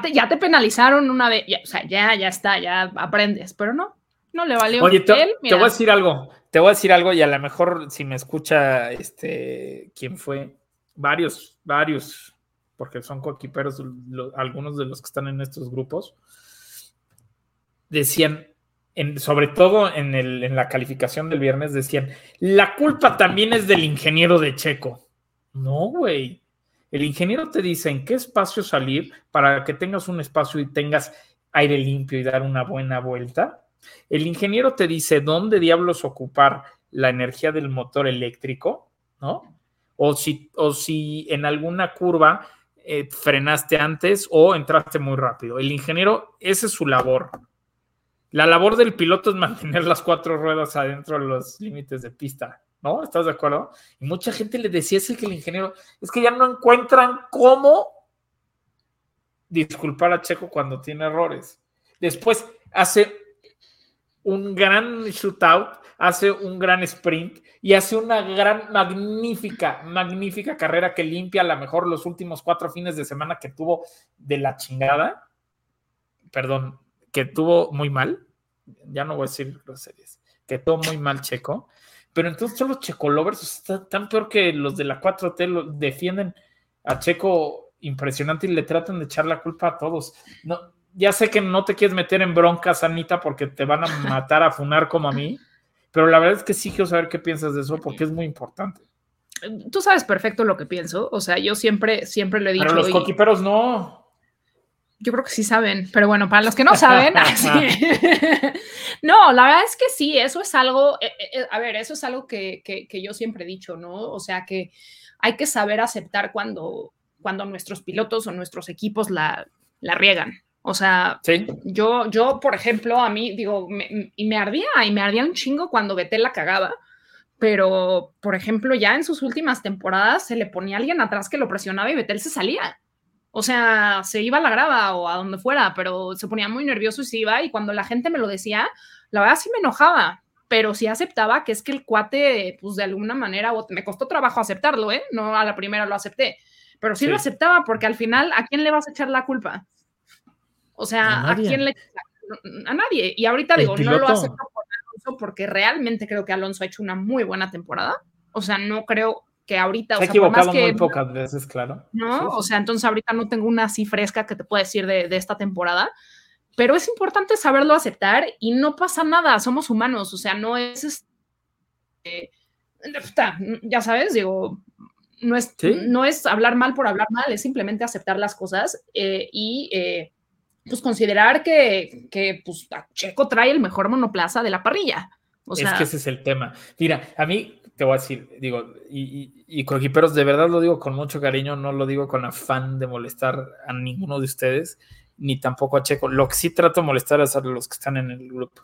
te, ya te penalizaron una vez, o sea, ya, ya está, ya aprendes, pero no, no le valió. Oye, te, te, voy a decir algo, te voy a decir algo y a lo mejor si me escucha, este, ¿quién fue? Varios, varios, porque son coequiperos, algunos de los que están en estos grupos, decían, en, sobre todo en, el, en la calificación del viernes, decían, la culpa también es del ingeniero de Checo. No, güey El ingeniero te dice en qué espacio salir para que tengas un espacio y tengas aire limpio y dar una buena vuelta. El ingeniero te dice dónde diablos ocupar la energía del motor eléctrico, ¿no? O si, o si en alguna curva eh, frenaste antes o entraste muy rápido. El ingeniero, esa es su labor. La labor del piloto es mantener las cuatro ruedas adentro de los límites de pista. ¿No? ¿Estás de acuerdo? Y mucha gente le decía es que el ingeniero, es que ya no encuentran cómo disculpar a Checo cuando tiene errores. Después hace un gran shootout, hace un gran sprint y hace una gran, magnífica, magnífica carrera que limpia a lo mejor los últimos cuatro fines de semana que tuvo de la chingada. Perdón, que tuvo muy mal. Ya no voy a decir groserías. Que tuvo muy mal Checo pero entonces todos los checolovers están tan peor que los de la 4T lo defienden a Checo impresionante y le tratan de echar la culpa a todos. No, ya sé que no te quieres meter en broncas, Anita, porque te van a matar a funar como a mí, pero la verdad es que sí quiero saber qué piensas de eso porque es muy importante. Tú sabes perfecto lo que pienso, o sea, yo siempre, siempre le he dicho. Pero los coquiperos no yo creo que sí saben, pero bueno, para los que no saben, no, la verdad es que sí, eso es algo, eh, eh, a ver, eso es algo que, que, yo siempre he dicho, ¿no? O sea, que hay que saber aceptar cuando, cuando nuestros pilotos o nuestros equipos la, la riegan. O sea, yo, yo, por ejemplo, a mí, digo, y me ardía, y me ardía un chingo cuando Betel la cagaba, pero, por ejemplo, ya en sus últimas temporadas se le ponía alguien atrás que lo presionaba y Betel se salía. O sea, se iba a la grava o a donde fuera, pero se ponía muy nervioso y se iba. Y cuando la gente me lo decía, la verdad sí me enojaba, pero sí aceptaba que es que el cuate, pues de alguna manera, me costó trabajo aceptarlo, ¿eh? No a la primera lo acepté, pero sí, lo aceptaba porque al final, ¿a quién le vas a echar la culpa? O sea, ¿a, quién le a nadie. Y ahorita digo, no lo acepto por Alonso porque realmente creo que Alonso ha hecho una muy buena temporada. O sea, no creo, que ahorita. Se ha equivocado muy pocas veces, claro. ¿No? O sea, entonces ahorita no tengo una así fresca que te pueda decir de, esta temporada, pero es importante saberlo aceptar y no pasa nada, somos humanos, o sea, no es. Este, ya sabes, digo, no es, no es hablar mal por hablar mal, es simplemente aceptar las cosas eh, y. Eh, pues considerar que, que pues, Checo trae el mejor monoplaza de la parrilla. O sea, es que ese es el tema. Mira, a mí te voy a decir, digo, y, y, coequiperos, de verdad lo digo con mucho cariño, no lo digo con afán de molestar a ninguno de ustedes, ni tampoco a Checo. Lo que sí trato de molestar es a los que están en el grupo.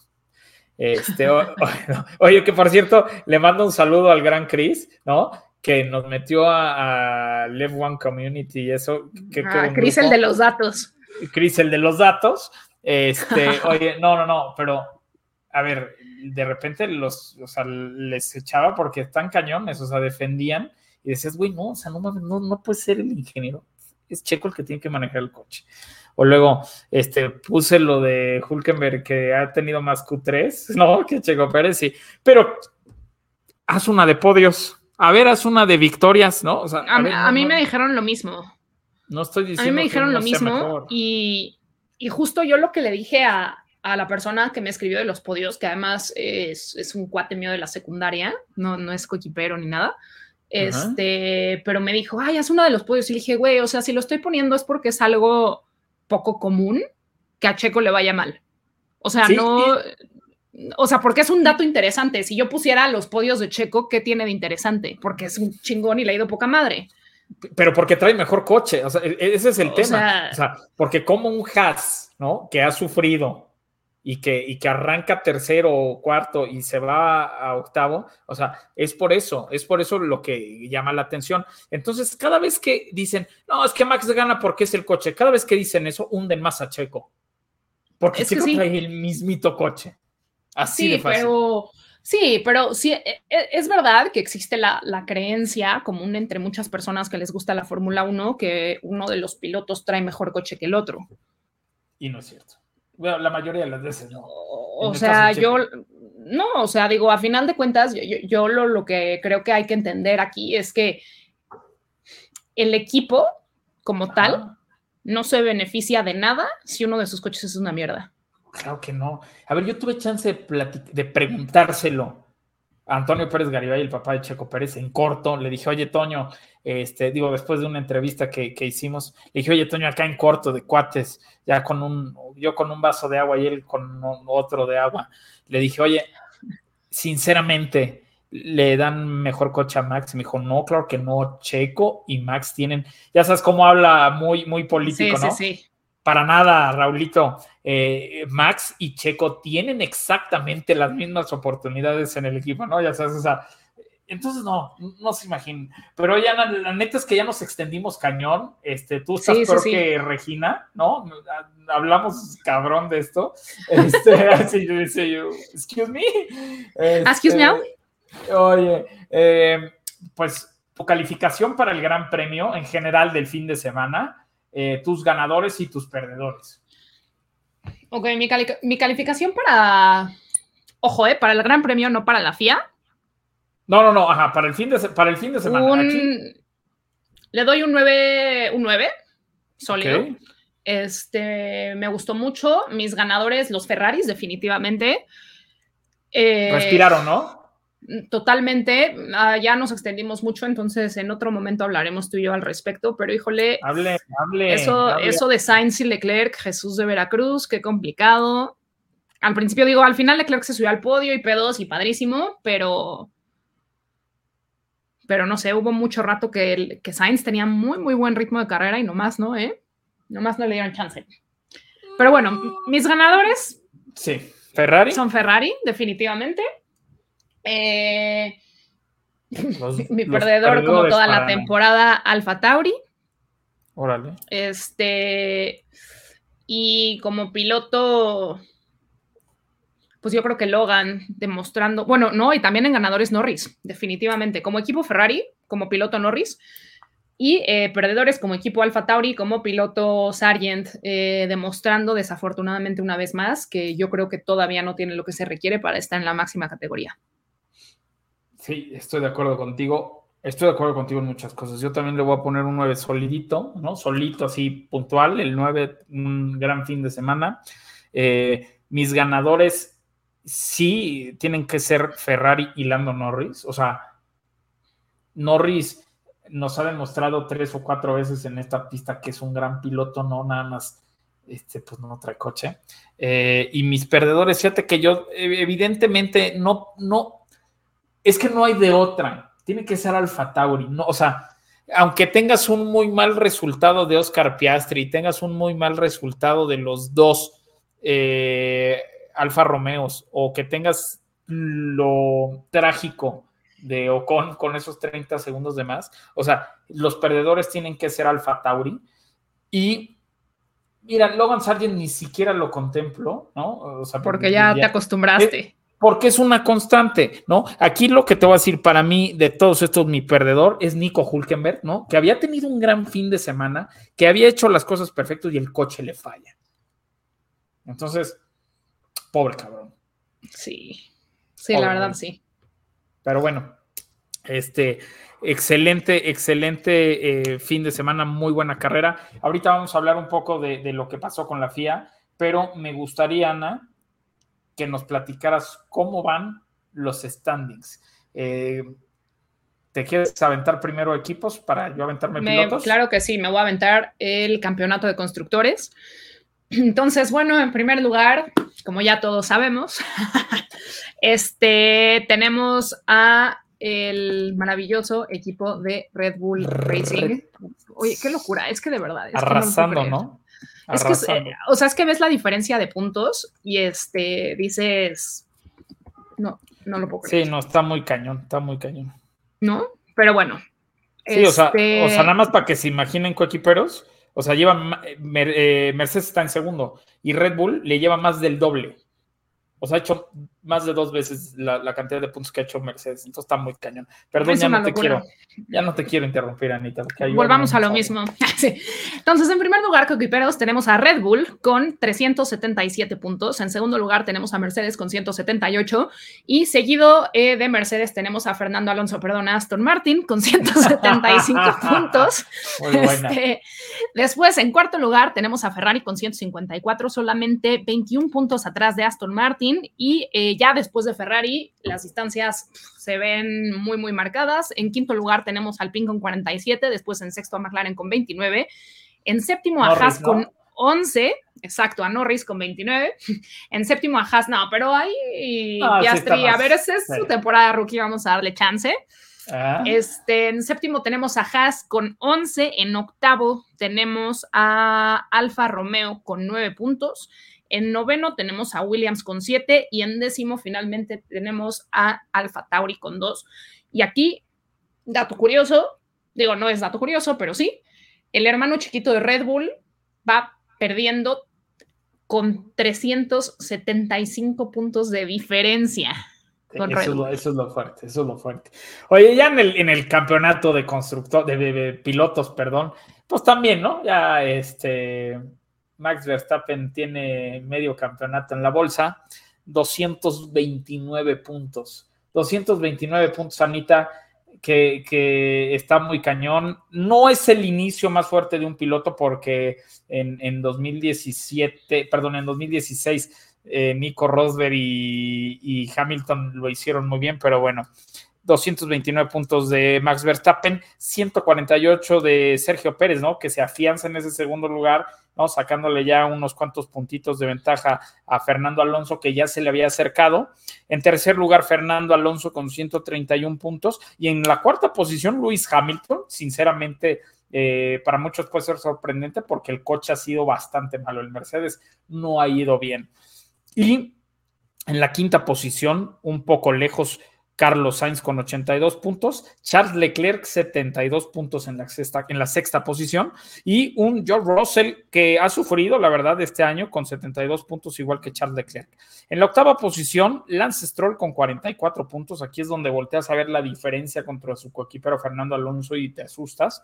Este, oye, que por cierto, le mando un saludo al gran Chris, ¿no? Que nos metió a, a Live One Community y eso. Que, ah, Chris, el de los datos. Chris, el de los datos. Este, oye, no, no, no, pero a ver, de repente los, o sea, les echaba porque están cañones, o sea, defendían y decías, güey, no, o sea, no, no, no puede ser el ingeniero, es Checo el que tiene que manejar el coche. O luego, este, puse lo de Hulkenberg que ha tenido más Q3, ¿no? Que Checo Pérez, sí. Pero haz una de podios. A ver, haz una de victorias, ¿no? O sea, a, mí me dijeron lo mismo. No estoy diciendo. A mí me dijeron lo mismo y, y, justo yo lo que le dije a, a la persona que me escribió de los podios, que además es, un cuate mío de la secundaria, no, no es coquipero ni nada. Este, pero me dijo, ay, es uno de los podios. Y le dije, güey, o sea, si lo estoy poniendo es porque es algo poco común que a Checo le vaya mal. O sea, no, o sea, porque es un dato interesante. Si yo pusiera los podios de Checo, ¿qué tiene de interesante? Porque es un chingón y le ha ido poca madre. Pero porque trae mejor coche, o sea, e, e, ese es el tema. o sea, porque como un Haas, ¿no? Que ha sufrido y que, y que arranca tercero o cuarto y se va a octavo, o sea, es por eso, es por eso lo que llama la atención. Entonces, cada vez que dicen, no, es que Max gana porque es el coche, cada vez que dicen eso, hunden más a Checo, porque Checo trae el mismito coche. Así de fácil. Pero... Sí, pero sí, e, e, es verdad que existe la, la, creencia común entre muchas personas que les gusta la Fórmula 1 que uno de los pilotos trae mejor coche que el otro. Y no es cierto. Bueno, la mayoría de las veces no. O sea, yo, no, o sea, digo, a final de cuentas, yo, lo, lo, que creo que hay que entender aquí es que el equipo como tal no se beneficia de nada si uno de sus coches es una mierda. Claro que no. A ver, yo tuve chance de, de preguntárselo Antonio Pérez Garibay, el papá de Checo Pérez, en corto, le dije, oye, Toño, este, digo, después de una entrevista que, que, hicimos, le dije, oye, Toño, acá en corto de cuates, ya con un, yo con un vaso de agua y él con otro de agua, le dije, oye, sinceramente, ¿le dan mejor coche a Max? Me dijo, no, claro que no, Checo y Max tienen, ya sabes cómo habla muy, muy político, ¿no? Sí, sí. Para nada, Raulito. Eh, Max y Checo tienen exactamente las mismas oportunidades en el equipo, ¿no? Ya sabes, o sea, entonces no, no se imaginen. Pero ya la, neta es que ya nos extendimos cañón. Este, tú estás peor que Regina, ¿no? Hablamos cabrón de esto. Este, así yo decía yo, excuse me. excuse me. Este, oye, eh, pues tu calificación para el Gran Premio en general del fin de semana eh, tus ganadores y tus perdedores. Ok, mi, calificación para, ojo, eh, para el Gran Premio, no para la FIA. No, no, no, ajá, para el fin de, para el fin de semana. Le doy un 9, un 9, sólido. Este, me gustó mucho. Mis ganadores, los Ferraris, definitivamente. Eh, Respiraron, ¿no? Totalmente, ah, ya nos extendimos mucho, entonces en otro momento hablaremos tú y yo al respecto, pero híjole, hable, hable, eso, eso de Sainz y Leclerc, Jesús de Veracruz, qué complicado. Al principio digo, al final Leclerc se subió al podio y P2 y padrísimo, pero pero no sé, hubo mucho rato que, que Sainz tenía muy, muy buen ritmo de carrera y nomás no, ¿eh? Nomás no le dieron chance. Pero bueno, mis ganadores. Sí, Ferrari. Son Ferrari, definitivamente. Eh, mi perdedor, como toda la temporada, Alfa Tauri. Órale. Este. Y como piloto, pues yo creo que Logan demostrando, bueno, no, y también en ganadores Norris, definitivamente. Como equipo Ferrari, como piloto Norris. Y eh, perdedores como equipo Alfa Tauri, como piloto Sargent, eh, demostrando desafortunadamente una vez más que yo creo que todavía no tiene lo que se requiere para estar en la máxima categoría. Sí, estoy de acuerdo contigo. Estoy de acuerdo contigo en muchas cosas. Yo también le voy a poner un 9 solidito, ¿no? Solito, así puntual. El 9, un gran fin de semana. Eh, mis ganadores sí tienen que ser Ferrari y Lando Norris. O sea, Norris nos ha demostrado tres o cuatro veces en esta pista que es un gran piloto, no nada más, este, pues no trae coche. Eh, y mis perdedores, fíjate que yo evidentemente no, no, es que no hay de otra. Tiene que ser Alfa Tauri. No, o sea, aunque tengas un muy mal resultado de Oscar Piastri tengas un muy mal resultado de los dos eh, Alfa Romeos, o que tengas lo trágico de Ocon con esos 30 segundos de más, o sea, los perdedores tienen que ser Alfa Tauri. Y mira, Logan Sargent ni siquiera lo contemplo, ¿no? O sea, porque ya, te acostumbraste porque es una constante, ¿no? Aquí lo que te voy a decir para mí, de todos estos, mi perdedor es Nico Hulkenberg, ¿no? Que había tenido un gran fin de semana, que había hecho las cosas perfectas y el coche le falla. Entonces, pobre cabrón. Sí, sí, la verdad, sí. Pero bueno, este, excelente, excelente eh, fin de semana, muy buena carrera. Ahorita vamos a hablar un poco de, de lo que pasó con la FIA, pero me gustaría, Ana, que nos platicaras cómo van los standings. Eh, ¿Te quieres aventar primero equipos para yo aventarme pilotos? Claro que sí, me voy a aventar el campeonato de constructores. Entonces, bueno, en primer lugar, como ya todos sabemos, este, tenemos a el maravilloso equipo de Red Bull Racing. Oye, qué locura, es que de verdad. Arrasando, ¿no? Es que, o sea, es que ves la diferencia de puntos y este, dices, no, no lo puedo creer. Sí, no, está muy cañón, está muy cañón. ¿No? Pero bueno. Sí, o, sea, o sea, este nada más para que se imaginen coequiperos, o sea, lleva, eh, eh, Mercedes está en segundo y Red Bull le lleva más del doble. O sea, ha hecho más de dos veces la, cantidad de puntos que ha hecho Mercedes. Entonces está muy cañón. Perdón, ya no te quiero, ya no te quiero interrumpir, Anita. Volvamos a lo mismo. Entonces, en primer lugar, coquiperos, tenemos a Red Bull con 377 puntos. En segundo lugar, tenemos a Mercedes con 178. Y seguido eh, de Mercedes, tenemos a Fernando Alonso, perdón, a Aston Martin con 175 puntos. Este, después, en cuarto lugar, tenemos a Ferrari con 154, solamente 21 puntos atrás de Aston Martin. Y eh, ya después de Ferrari las distancias se ven muy, muy marcadas. En quinto lugar tenemos al Alpine con 47, después en sexto a McLaren con 29, en séptimo a Haas con 11, exacto, a Norris con 29, en séptimo a Haas, no, pero ahí Piastri, a ver, esa es su temporada rookie, vamos a darle chance. Ah. Este, en séptimo tenemos a Haas con 11, en octavo tenemos a Alfa Romeo con 9 puntos, en noveno tenemos a Williams con 7 y en décimo finalmente tenemos a Alfa Tauri con 2. Y aquí, dato curioso, digo, no es dato curioso, pero sí, el hermano chiquito de Red Bull va perdiendo con 375 puntos de diferencia. Eso es, lo, fuerte, eso es lo fuerte. Oye, ya en el, en el campeonato de constructor, de, pilotos, perdón, pues también, ¿no? Ya este Max Verstappen tiene medio campeonato en la bolsa, 229 puntos. 229 puntos, Anita, que, que, está muy cañón. No es el inicio más fuerte de un piloto porque en, en 2017, perdón, en 2016 eh, Nico Rosberg y, Hamilton lo hicieron muy bien, pero bueno, 229 puntos de Max Verstappen, 148 de Sergio Pérez, ¿no? Que se afianza en ese segundo lugar, ¿no? Sacándole ya unos cuantos puntitos de ventaja a Fernando Alonso, que ya se le había acercado. En tercer lugar, Fernando Alonso con 131 puntos. Y en la cuarta posición, Luis Hamilton, sinceramente. Eh, para muchos puede ser sorprendente porque el coche ha sido bastante malo. El Mercedes no ha ido bien. Y en la quinta posición, un poco lejos, Carlos Sainz con 82 puntos, Charles Leclerc 72 puntos en la sexta, en la sexta posición y un George Russell que ha sufrido, la verdad, este año con 72 puntos igual que Charles Leclerc. En la octava posición, Lance Stroll con 44 puntos, aquí es donde volteas a ver la diferencia contra su coequipero Fernando Alonso y te asustas.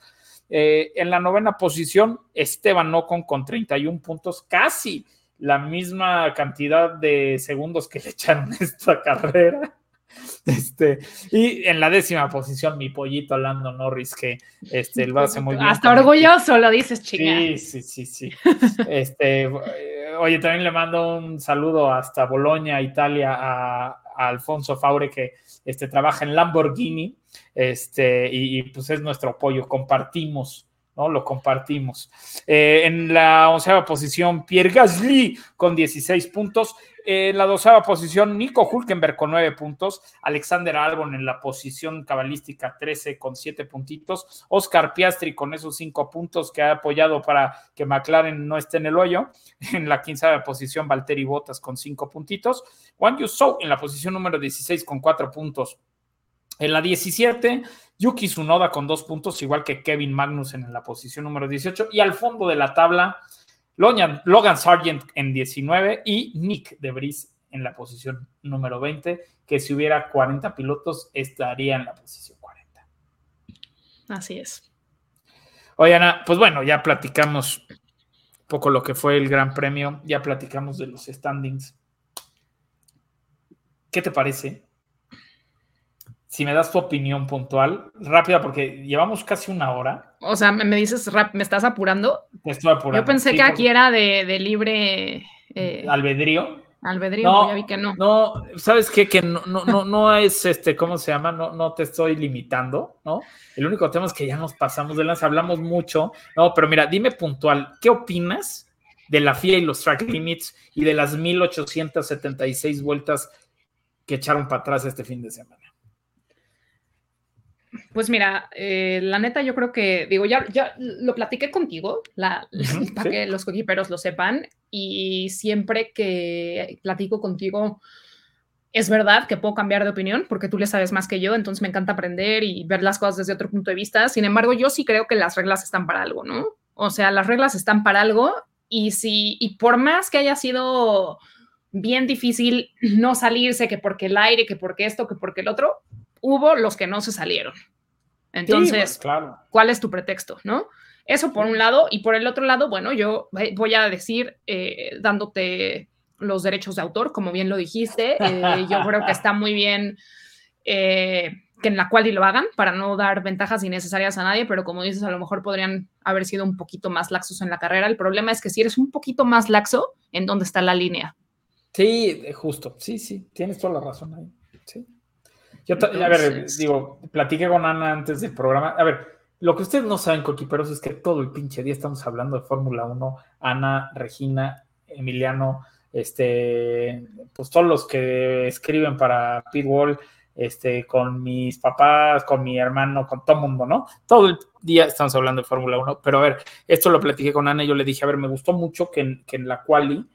Eh, en la novena posición, Esteban Ocon con 31 puntos, casi la misma cantidad de segundos que le echaron esta carrera. Este, y en la décima posición, mi pollito Lando Norris, que este, lo hace muy bien. Hasta orgulloso lo dices, chica. Sí, sí, sí, sí. Este, oye, también le mando un saludo hasta Bolonia, Italia, a, Alfonso Faure, que este, trabaja en Lamborghini, este, y, y pues es nuestro apoyo. Compartimos ¿no? Lo compartimos. Eh, en la onceava posición, Pierre Gasly con 16 puntos. en la doceava posición, Nico Hulkenberg con 9 puntos. Alexander Albon en la posición cabalística 13 con 7 puntitos. Oscar Piastri con esos 5 puntos que ha apoyado para que McLaren no esté en el hoyo. En la quinceava posición, Valtteri Bottas con 5 puntitos. Juan Yusou en la posición número 16 con 4 puntos. En la 17, Yuki Tsunoda con dos puntos, igual que Kevin Magnussen en la posición número 18. Y al fondo de la tabla, Logan, Logan Sargent en 19 y Nick de Debris en la posición número 20, que si hubiera 40 pilotos estaría en la posición 40. Así es. Oye, Ana, pues bueno, ya platicamos un poco lo que fue el Gran Premio, ya platicamos de los standings. ¿Qué te parece si me das tu opinión puntual, rápida, porque llevamos casi una hora. O sea, me, dices, ¿me estás apurando? Te estoy apurando. Yo pensé que aquí era de, libre... Eh, albedrío. Albedrío, no, ya vi que no. No, ¿sabes qué? Que no, no, no, no es, este, ¿cómo se llama? No, no te estoy limitando, ¿no? El único tema es que ya nos pasamos de lanza, hablamos mucho, no, pero mira, dime puntual, ¿qué opinas de la FIA y los track limits y de las 1876 vueltas que echaron para atrás este fin de semana? Pues mira, eh, la neta yo creo que, digo, ya, ya lo platiqué contigo, la, para que los coquiperos lo sepan, y siempre que platico contigo, es verdad que puedo cambiar de opinión porque tú le sabes más que yo, entonces me encanta aprender y ver las cosas desde otro punto de vista. Sin embargo, yo sí creo que las reglas están para algo, ¿no? O sea, las reglas están para algo y si, y por más que haya sido bien difícil no salirse, que porque el aire, que porque esto, que porque el otro, hubo los que no se salieron. Entonces, claro. ¿cuál es tu pretexto? ¿No? Eso por un lado, y por el otro lado, bueno, yo voy a decir, eh, dándote los derechos de autor, como bien lo dijiste, eh, yo creo que está muy bien eh, que en la cual y lo hagan para no dar ventajas innecesarias a nadie, pero como dices, a lo mejor podrían haber sido un poquito más laxos en la carrera. El problema es que si eres un poquito más laxo, ¿en dónde está la línea? Sí, justo. Sí, sí, tienes toda la razón ahí. Sí. Yo, a ver, digo, platiqué con Ana antes del programa. A ver, lo que ustedes no saben, coquiperos, es que todo el pinche día estamos hablando de Fórmula 1. Ana, Regina, Emiliano, este, pues todos los que escriben para Pitbull, este, con mis papás, con mi hermano, con todo el mundo, ¿no? Todo el día estamos hablando de Fórmula 1. Pero a ver, esto lo platiqué con Ana y yo le dije, a ver, me gustó mucho que en, que en la quali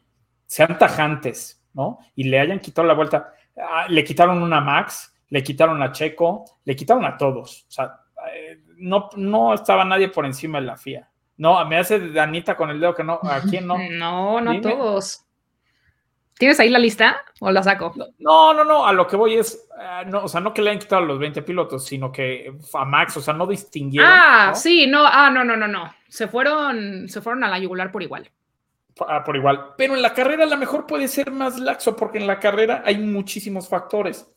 sean tajantes, ¿no? Y le hayan quitado la vuelta. Ah, le quitaron una Max, le quitaron a Checo, le quitaron a todos. O sea, eh, no, no estaba nadie por encima de la FIA. No, me hace Danita con el dedo que no. ¿A quién no? No, no Dime. todos. ¿Tienes ahí la lista o la saco? No, no, no. A lo que voy es, ah, no, o sea, no que le hayan quitado a los 20 pilotos, sino que a Max, o sea, no distinguieron. Ah, ¿no? sí, no, ah, no, no, no, no. Se fueron, se fueron a la yugular por igual. Ah, por igual. Pero en la carrera a lo mejor puede ser más laxo, porque en la carrera hay muchísimos factores.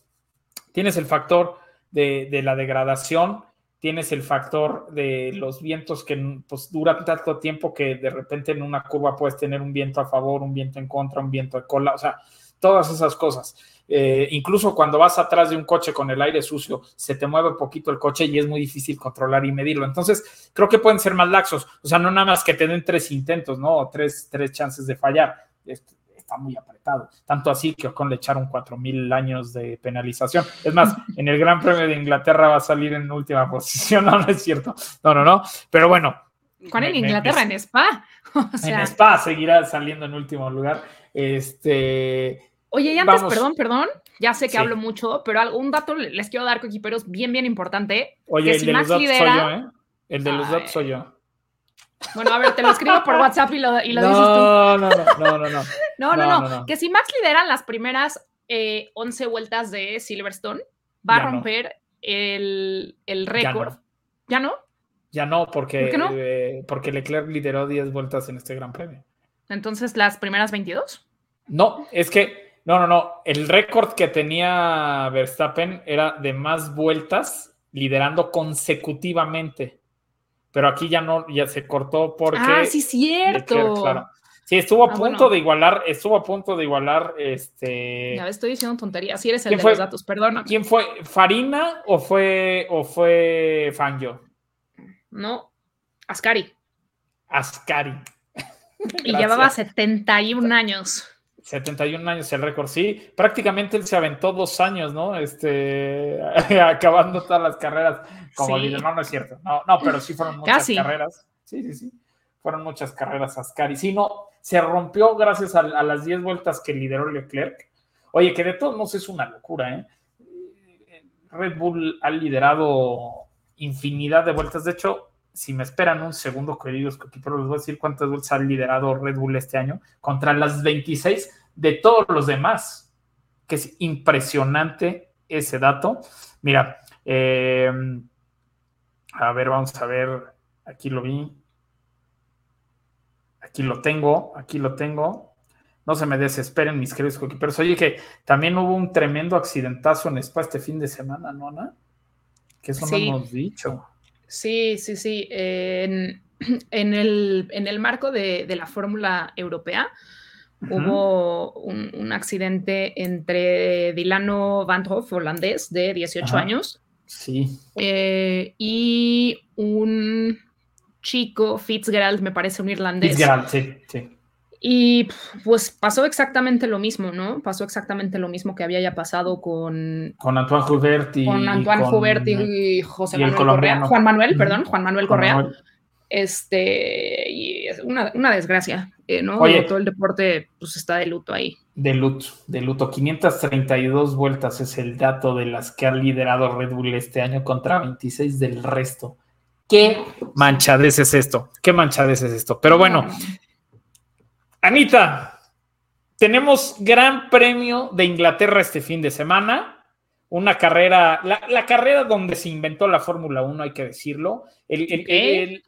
Tienes el factor de, la degradación, tienes el factor de los vientos que pues, duran tanto tiempo que de repente en una curva puedes tener un viento a favor, un viento en contra, un viento de cola, o sea, todas esas cosas. Eh, incluso cuando vas atrás de un coche con el aire sucio, se te mueve poquito el coche y es muy difícil controlar y medirlo. Entonces, creo que pueden ser más laxos. O sea, no nada más que te den tres intentos, ¿no? O tres, tres chances de fallar. Est- Está muy apretado. Tanto así que Ocon le echaron 4.000 años de penalización. Es más, en el Gran Premio de Inglaterra va a salir en última posición. No, no es cierto. No, no, no. Pero bueno. ¿Cuál en me- Inglaterra? me- en Spa. O sea, en Spa seguirá saliendo en último lugar. Este. Oye, y antes, Vamos. perdón, perdón, ya sé que Sí. hablo mucho, pero algún dato le- les quiero dar, coquiperos, bien, bien importante. Oye, que el si de Max los datos soy lidera- yo, ¿eh? El de los datos soy yo. Bueno, a ver, te lo escribo por WhatsApp y lo, y lo dices tú. No, no, no, no, no, no. No, no, no. Que si Max lidera las primeras eh, 11 vueltas de Silverstone, va Ya a romper el, el récord. ¿Ya no? Ya no, porque, ¿Por eh, porque Leclerc lideró 10 vueltas en este Gran Premio. Entonces, las primeras 22. No, es que, no, no, no. El récord que tenía Verstappen era de más vueltas liderando consecutivamente. Pero aquí ya no, ya se cortó porque. ah, sí, cierto. Claro. Sí, estuvo a Ah, punto bueno. de igualar, estuvo a punto de igualar este. Ya estoy diciendo tonterías. Si eres el ¿Quién de fue? los datos, perdona. ¿Quién fue? ¿Farina o fue o fue Fangio? No, Ascari. Ascari. Y llevaba 71 años. 71 años el récord, sí. Prácticamente él se aventó dos años, ¿no? Este, acabando todas las carreras como Sí. líder. No, no es cierto. No, no, pero sí fueron muchas Casi. carreras. Sí, sí, sí. Fueron muchas carreras Ascari. Sí, no, se rompió gracias a, a las 10 vueltas que lideró Leclerc. Oye, que de todos modos es una locura, ¿eh? Red Bull ha liderado infinidad de vueltas. De hecho, si me esperan un segundo, queridos coquiperos, les voy a decir cuántas vueltas ha liderado Red Bull este año contra las 26 de todos los demás, que es impresionante ese dato. Mira, eh, a ver, vamos a ver, aquí lo vi, aquí lo tengo, aquí lo tengo. No se me desesperen, mis queridos coquiperos. Oye, que también hubo un tremendo accidentazo en Spa este fin de semana, ¿no, Ana? Que eso Sí. no hemos dicho. Sí, sí, sí. En, en el, en el marco de, de la Fórmula Europea Hubo un, un accidente entre Dilano Van Hoff, holandés de 18 Ajá. años, Sí. eh, y un chico, Fitzgerald, me parece un irlandés. Fitzgerald, sí, sí. Y pues pasó exactamente lo mismo, ¿no? Pasó exactamente lo mismo que había ya pasado con, Con Antoine Hubert y con Antoine con- y José y el Manuel Correa. Juan Manuel, perdón, Juan Manuel Correa. Manuel. Este, y es una, una desgracia, eh, ¿no? Oye. Todo el deporte pues está de luto ahí. De luto, de luto. 532 vueltas es el dato de las que ha liderado Red Bull este año contra 26 del resto. ¿Qué manchadez es esto? ¿Qué manchadez es esto? Pero bueno, No, no, no. Anita, tenemos Gran Premio de Inglaterra este fin de semana. Una carrera, la, la carrera donde se inventó la Fórmula 1, hay que decirlo. El, el- Ok. el-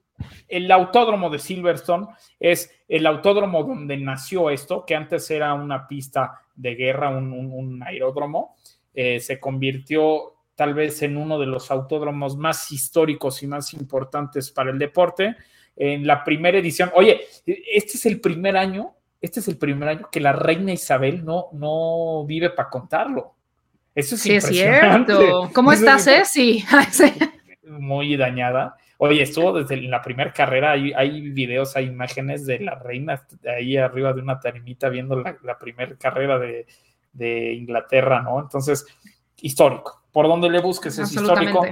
el autódromo de Silverstone es el autódromo donde nació esto, que antes era una pista de guerra, un, un- un aeródromo. Eh, se convirtió tal vez en uno de los autódromos más históricos y más importantes para el deporte. En la primera edición, oye, este es el primer año este es el primer año que la reina Isabel no, no vive para contarlo. Eso es Sí, es impresionante. cierto. ¿Cómo Eso estás, es Ceci? Muy dañada. Oye, estuvo desde la primera carrera, hay, hay videos, hay imágenes de la reina ahí arriba de una tarimita viendo la, la primera carrera de, de Inglaterra, ¿no? Entonces, histórico. Por donde le busques es histórico.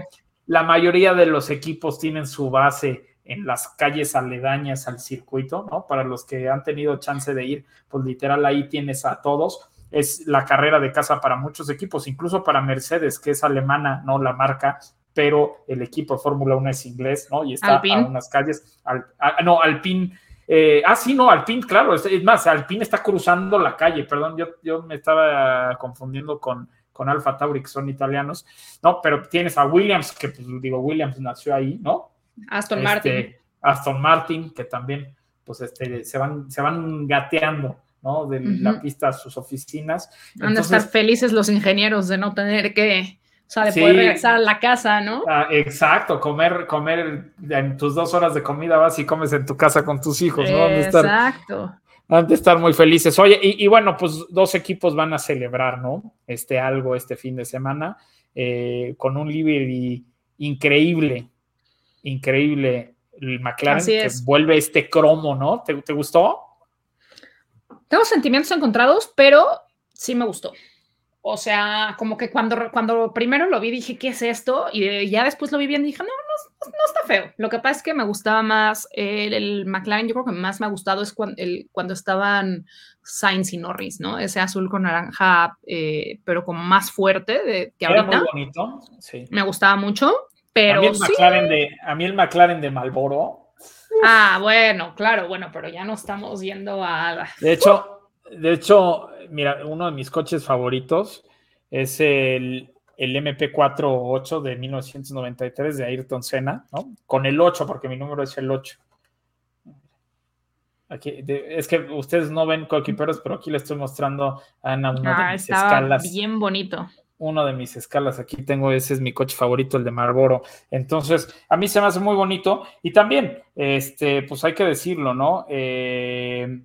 La mayoría de los equipos tienen su base en las calles aledañas al circuito, ¿no? Para los que han tenido chance de ir, pues literal ahí tienes a todos. Es la carrera de casa para muchos equipos, incluso para Mercedes, que es alemana, ¿no? La marca, pero el equipo de Fórmula 1 es inglés, ¿no? Y está Alpine. a unas calles. Al- no, Alpine. eh, ah, sí, no, Alpine, claro. Es, es más, Alpine está cruzando la calle, perdón, yo, yo me estaba confundiendo con, con Alfa Tauri, que son italianos. No, pero tienes a Williams, que pues, digo, Williams nació ahí, ¿no? Aston Este, Martin. Aston Martin, que también pues este, se, van, se van gateando ¿no? de la pista a sus oficinas. Estar Entonces, felices los ingenieros de no tener que, o sea, de Sí. poder regresar a la casa, ¿no? ah, exacto, comer, comer en tus dos horas de comida vas y comes en tu casa con tus hijos, ¿no? Exacto. han de estar muy felices. Oye, y, y bueno, pues dos equipos van a celebrar, ¿no? Este algo este fin de semana eh, con un livery increíble, increíble. El McLaren Así que vuelve este cromo, ¿no? ¿Te, te gustó? Tengo sentimientos encontrados, pero sí me gustó. O sea, como que cuando, cuando primero lo vi dije, ¿qué es esto? Y de- ya después lo vi bien y dije, no, no, no está feo. Lo que pasa es que me gustaba más el, el McLaren, yo creo que más me ha gustado es cuando, el, cuando estaban Sainz y Norris, ¿no? Ese azul con naranja, eh, pero como más fuerte de, que Era ahorita. muy bonito. Sí. Me gustaba mucho, a, pero mí el sí. McLaren de, a mí el McLaren de Malboro. Ah, bueno, claro, bueno, pero ya no estamos yendo a... De hecho, de hecho, mira, uno de mis coches favoritos es el, el MP48 de 1993 de Ayrton Senna, ¿no? Con el 8, porque mi número es el 8. Aquí, de- es que ustedes no ven coquiperos, pero aquí le estoy mostrando a Ana una Ah, de mis estaba escalas. bien bonito. uno de mis escalas aquí tengo, ese es mi coche favorito, el de Marlboro. Entonces, a mí se me hace muy bonito. Y también, este, pues hay que decirlo, ¿no? Eh,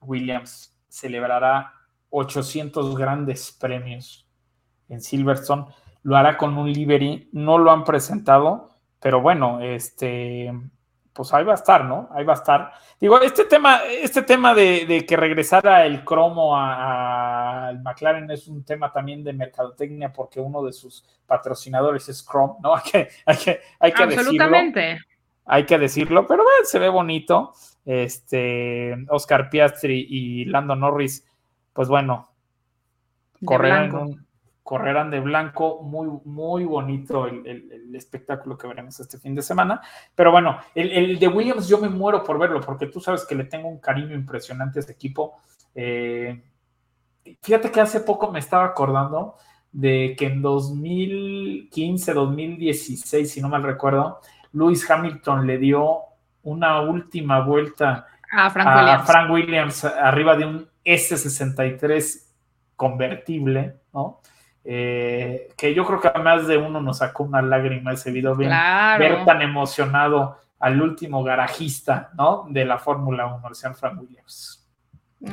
Williams celebrará 800 grandes premios en Silverstone. Lo hará con un livery. No lo han presentado, pero bueno, este, pues ahí va a estar, ¿no? Ahí va a estar. Digo, este tema, este tema de, de que regresara el cromo a- al McLaren es un tema también de mercadotecnia porque uno de sus patrocinadores es Chrome, ¿no? Hay que, hay que, hay que decirlo Absolutamente. hay que decirlo, pero bueno, se ve bonito. Este, Oscar Piastri y Lando Norris, pues bueno, De correrán, un- de blanco, muy, muy bonito el, el- el espectáculo que veremos este fin de semana. Pero bueno, el, el de Williams yo me muero por verlo, porque tú sabes que le tengo un cariño impresionante a ese equipo. Eh, fíjate que hace poco me estaba acordando de que en 2015, 2016, si no mal recuerdo, Lewis Hamilton le dio una última vuelta Frank a Williams. Frank Williams arriba de un S63 convertible, ¿no? Eh, que yo creo que a más de uno nos sacó una lágrima ese video, ver, Claro. ver tan emocionado al último garajista, ¿no? De la Fórmula 1, el señor Frank Williams.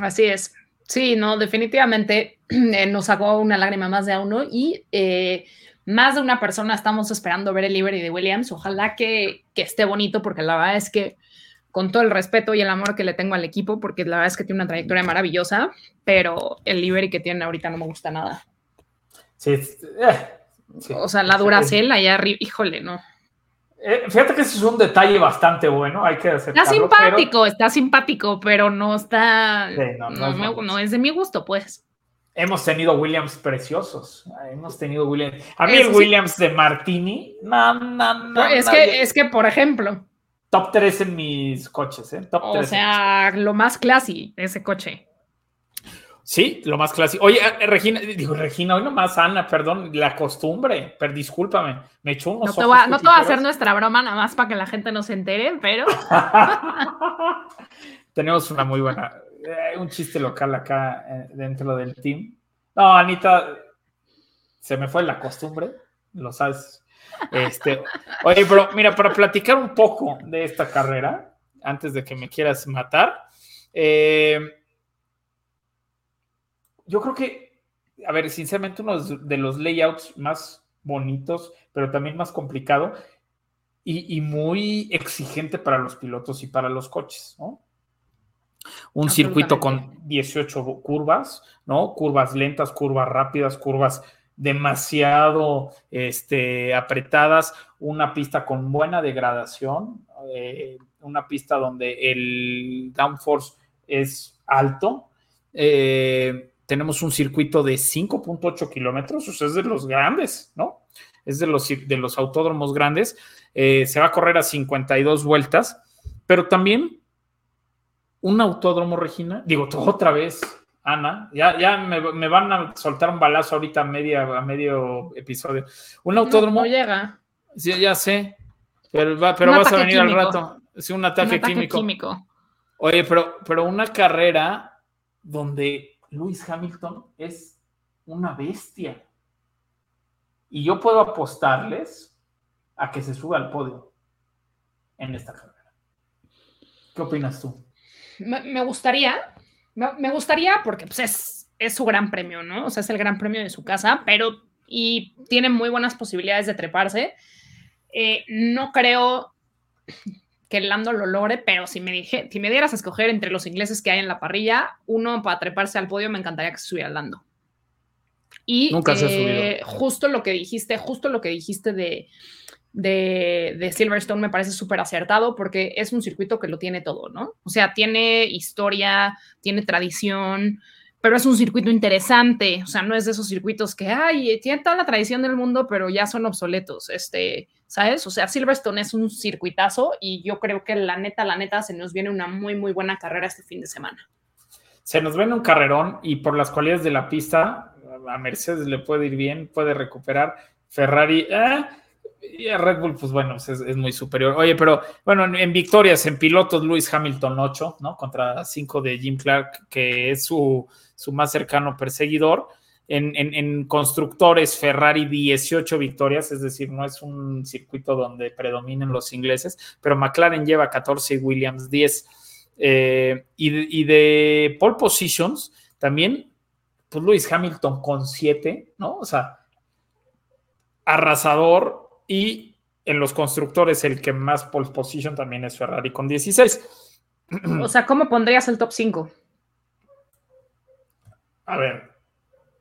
Así es. Sí, no, definitivamente eh, nos sacó una lágrima más de a uno y eh, más de una persona estamos esperando ver el livery de Williams. Ojalá que, que esté bonito porque la verdad es que con todo el respeto y el amor que le tengo al equipo, porque la verdad es que tiene una trayectoria maravillosa, pero el livery que tiene ahorita no me gusta nada. Sí, eh, sí. O sea, la Duracell allá arriba, híjole, no. Eh, fíjate que ese es un detalle bastante bueno, hay que aceptarlo. Está pero- simpático, está simpático, pero no está, Sí, no, no no, es me- bueno. no es de mi gusto, pues. Hemos tenido Williams preciosos. Hemos tenido Williams. A mí Eso el sí. Williams de Martini, no, no, no. es, que, es que, por ejemplo, Top 3 en mis coches, ¿eh? Top o 3 en sea, lo más classy de ese coche. Sí, lo más clásico. Oye, eh, Regina, digo Regina, hoy nomás Ana, perdón, la costumbre, pero discúlpame, me echó unos No te, voy a, ojos no te voy a hacer nuestra broma nada más para que la gente no se entere, pero Tenemos una muy buena, un chiste local acá eh, dentro del team. No, Anita, se me fue la costumbre, lo sabes. Este, oye, pero mira, para platicar un poco de esta carrera, antes de que me quieras matar, Eh, yo creo que, a ver, sinceramente, uno de los layouts más bonitos, pero también más complicado y, y muy exigente para los pilotos y para los coches, ¿no? Un circuito con 18 curvas, ¿no? Curvas lentas, curvas rápidas, curvas demasiado este, apretadas, una pista con buena degradación, eh, una pista donde el downforce es alto. Eh, tenemos un circuito de 5.8 kilómetros, o sea, es de los grandes, ¿no? Es de los, de los autódromos grandes. Eh, se va a correr a 52 vueltas, pero también un autódromo, Regina, digo, otra vez, Ana, ya, ya me, van a soltar un balazo ahorita a, media, a medio episodio. Un autódromo. No, llega. Sí, ya sé, pero, va, pero vas a venir al rato. Es un ataque, químico. Oye, pero, pero una carrera donde Luis Hamilton es una bestia. Y yo puedo apostarles a que se suba al podio en esta carrera. ¿Qué opinas tú? Me, gustaría, me, gustaría porque pues, es, es su gran premio, ¿no? O sea, es el gran premio de su casa, pero y tiene muy buenas posibilidades de treparse. Eh, no creo que Lando lo logre, pero si me, dije, si me dieras a escoger entre los ingleses que hay en la parrilla, uno para treparse al podio, me encantaría que se subiera Lando. Y Nunca se ha subido. Eh, justo lo que dijiste, justo lo que dijiste de, de, Silverstone me parece súper acertado porque es un circuito que lo tiene todo, ¿no? O sea, tiene historia, tiene tradición, pero es un circuito interesante, o sea, no es de esos circuitos que, ay, tiene toda la tradición del mundo, pero ya son obsoletos, este, ¿sabes? O sea, Silverstone es un circuitazo y yo creo que la neta, la neta, se nos viene una muy, muy buena carrera este fin de semana. Se nos viene un carrerón y por las cualidades de la pista, a Mercedes le puede ir bien, puede recuperar. Ferrari, eh, y a Red Bull, pues bueno, es, muy superior. Oye, pero bueno, en, victorias, en pilotos, Luis Hamilton 8, ¿no? Contra 5 de Jim Clark, que es su, más cercano perseguidor. En, constructores, Ferrari 18 victorias, es decir, no es un circuito donde predominen los ingleses, pero McLaren lleva 14 y Williams 10. Eh, y, de pole positions, también, pues Luis Hamilton con 7, ¿no? O sea, arrasador, y en los constructores, el que más pole position también es Ferrari con 16. O sea, ¿cómo pondrías el top 5? A ver,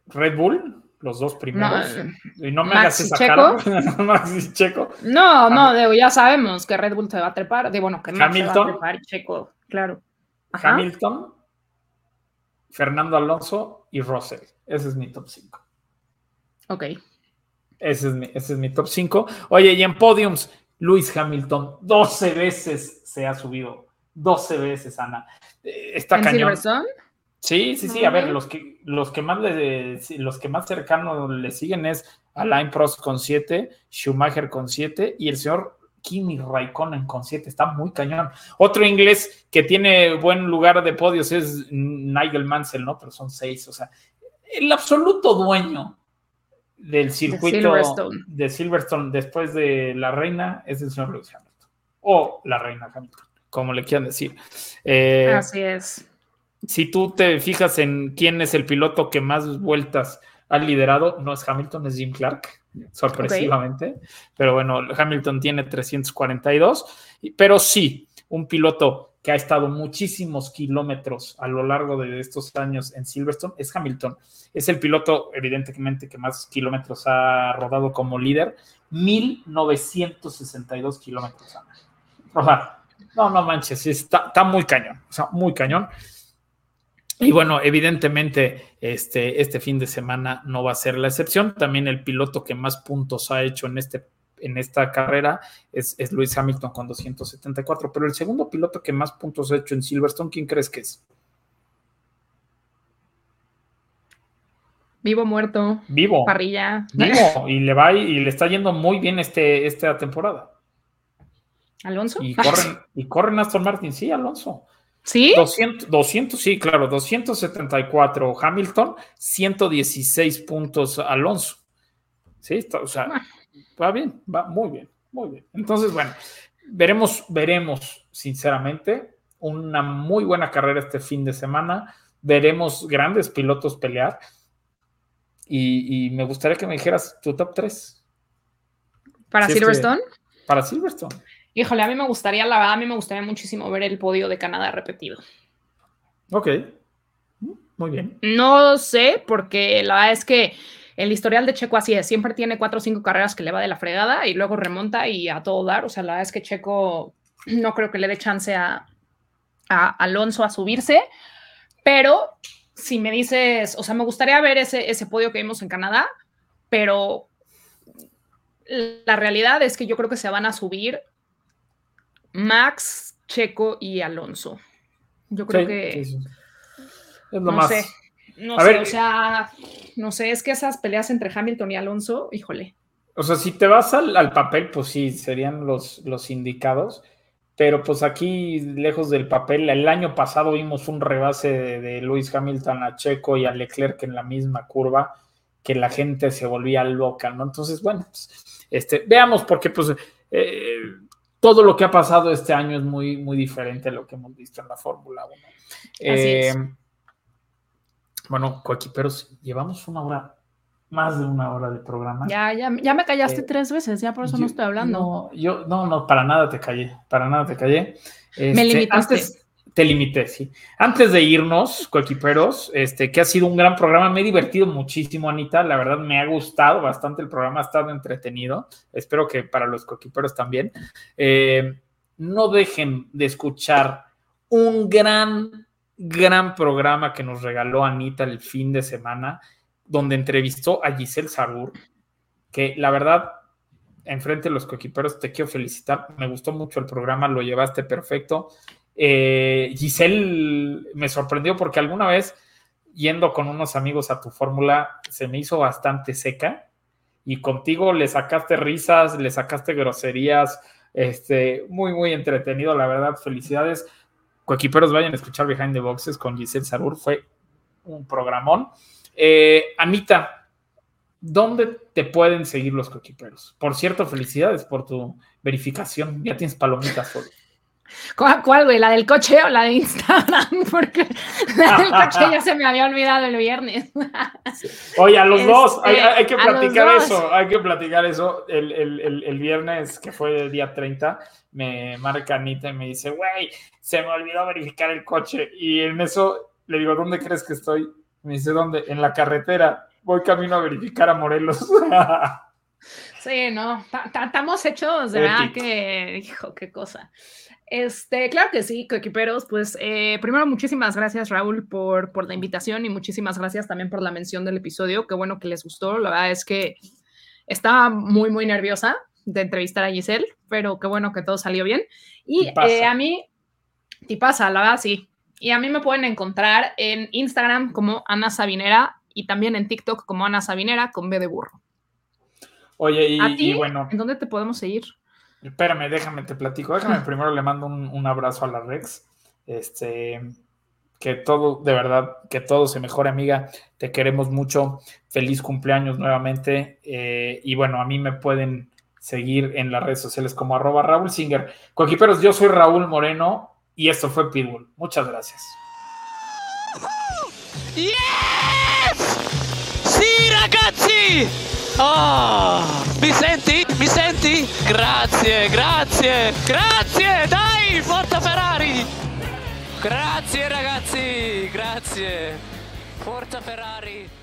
Red Bull, los dos primeros. No, y no me hagas esa Checo. Max Checo. No, no, ya sabemos que Red Bull se va a trepar. De, bueno, que Max Hamilton, se va a trepar, Checo, claro. Hamilton, Fernando Alonso y Russell. Ese es mi top 5. Ok. Ese es mi, top 5. Oye, y en podiums, Luis Hamilton, 12 veces se ha subido. 12 veces, Ana. Eh, está ¿En cañón. Sí, sí, sí. A ver, los que, los que más los que más cercanos le siguen es Alain Prost con 7, Schumacher con 7 y el señor Kimi Raikkonen con 7. Está muy cañón. Otro inglés que tiene buen lugar de podios es Nigel Mansell, ¿no? Pero son 6. O sea, el absoluto dueño del circuito de Silverstone. después de la reina es el señor Lewis Hamilton. O la reina Hamilton, como le quieran decir. Eh, Así es. Si tú te fijas en quién es el piloto que más vueltas ha liderado, no es Hamilton, es Jim Clark, sorpresivamente. Pero bueno, Hamilton tiene 342, pero sí, un piloto que ha estado muchísimos kilómetros a lo largo de estos años en Silverstone, es Hamilton. Es el piloto, evidentemente, que más kilómetros ha rodado como líder, 1962 kilómetros. no, no manches, está, está muy cañón, o sea, muy cañón. Y bueno, evidentemente, este, este fin de semana no va a ser la excepción. También el piloto que más puntos ha hecho en este en esta carrera es, es Lewis Hamilton con 274, pero el segundo piloto que más puntos ha hecho en Silverstone, ¿quién crees que es? Vivo, muerto. Vivo. Parrilla. Vivo. Y le va y le está yendo muy bien este, esta temporada. ¿Alonso? Y corren, y corren Aston Martin, sí, Alonso. ¿Sí? 200, 200, sí, claro, 274 Hamilton, 116 puntos Alonso. Sí, o sea, ah va bien, va muy bien, muy bien. Entonces, bueno, veremos, veremos, sinceramente, una muy buena carrera este fin de semana. Veremos grandes pilotos pelear. Y, me gustaría que me dijeras tu top 3. ¿Para Silverstone? para Silverstone. Híjole, a mí me gustaría, la verdad, a mí me gustaría muchísimo ver el podio de Canadá repetido. Ok. Muy bien. No sé, porque la verdad es que el historial de Checo así es, siempre tiene cuatro o cinco carreras que le va de la fregada y luego remonta y a todo dar. O sea, la verdad es que Checo no creo que le dé chance a, Alonso a subirse, pero si me dices, o sea, me gustaría ver ese, ese podio que vimos en Canadá, pero la realidad es que yo creo que se van a subir Max, Checo y Alonso. Yo creo que... Es lo no más. Sé. No sé, o sea, no sé, es que esas peleas entre Hamilton y Alonso, híjole. O sea, si te vas al, papel, pues sí, serían los, los indicados. Pero pues aquí, lejos del papel, el año pasado vimos un rebase de, de Luis Hamilton a Checo y a Leclerc en la misma curva, que la gente se volvía loca, ¿no? Entonces, bueno, pues, este, veamos, porque pues eh, todo lo que ha pasado este año es muy, muy diferente a lo que hemos visto en la Fórmula 1. Eh, bueno, coequiperos, llevamos una hora, más de una hora de programa. Ya, ya, ya me callaste eh, tres veces, ya por eso no estoy hablando. No, yo, no, no, para nada te callé, para nada te callé. me este, limitaste. Antes, te limité, sí. Antes de irnos, coequiperos, este, que ha sido un gran programa, me he divertido muchísimo, Anita. La verdad, me ha gustado bastante el programa, ha estado entretenido. Espero que para los coequiperos también. Eh, no dejen de escuchar un gran gran programa que nos regaló Anita el fin de semana, donde entrevistó a Giselle Sarur, que la verdad, enfrente de los coequiperos, te quiero felicitar. Me gustó mucho el programa, lo llevaste perfecto. Eh, Giselle me sorprendió porque alguna vez, yendo con unos amigos a tu fórmula, se me hizo bastante seca y contigo le sacaste risas, le sacaste groserías, este, muy, muy entretenido, la verdad, felicidades coequiperos vayan a escuchar Behind the Boxes con Giselle Sarur, fue un programón. Eh, Anita, ¿dónde te pueden seguir los coequiperos? Por cierto, felicidades por tu verificación, ya tienes palomitas solo. ¿Cuál, güey? ¿La del coche o la de Instagram? Porque la del coche ya se me había olvidado el viernes. Oye, a los dos, hay, este, que platicar eso, hay que platicar eso. El, el, viernes, que fue el día 30, me marca Anita y me dice, güey, se me olvidó verificar el coche. Y en eso le digo, ¿dónde crees que estoy? Me dice, ¿dónde? En la carretera. Voy camino a verificar a Morelos. sí, no, estamos hechos, verdad que, hijo, qué cosa. Este, claro que sí, coequiperos. Pues eh, primero, muchísimas gracias, Raúl, por, por la invitación y muchísimas gracias también por la mención del episodio. Qué bueno que les gustó. La verdad es que estaba muy, muy nerviosa de entrevistar a Giselle, pero qué bueno que todo salió bien. Y eh, a mí, ti pasa, la verdad, sí. Y a mí me pueden encontrar en Instagram como Ana Sabinera y también en TikTok como Ana Sabinera con B de burro. Oye, y bueno. ¿En dónde te podemos seguir? Espérame, déjame, te platico. Déjame primero le mando un, abrazo a la Rex. Este, que todo, de verdad, que todo se mejore, amiga. Te queremos mucho. Feliz cumpleaños nuevamente. Eh, y bueno, a mí me pueden seguir en las redes sociales como arroba Raúl Singer. Coquiperos, yo soy Raúl Moreno y esto fue Pitbull. Muchas gracias. ¡Yes! ¡Sí, ragazzi! Oh, senti? Mi senti? Grazie, grazie, grazie, dai, forza Ferrari! Grazie ragazzi, grazie. Forza Ferrari.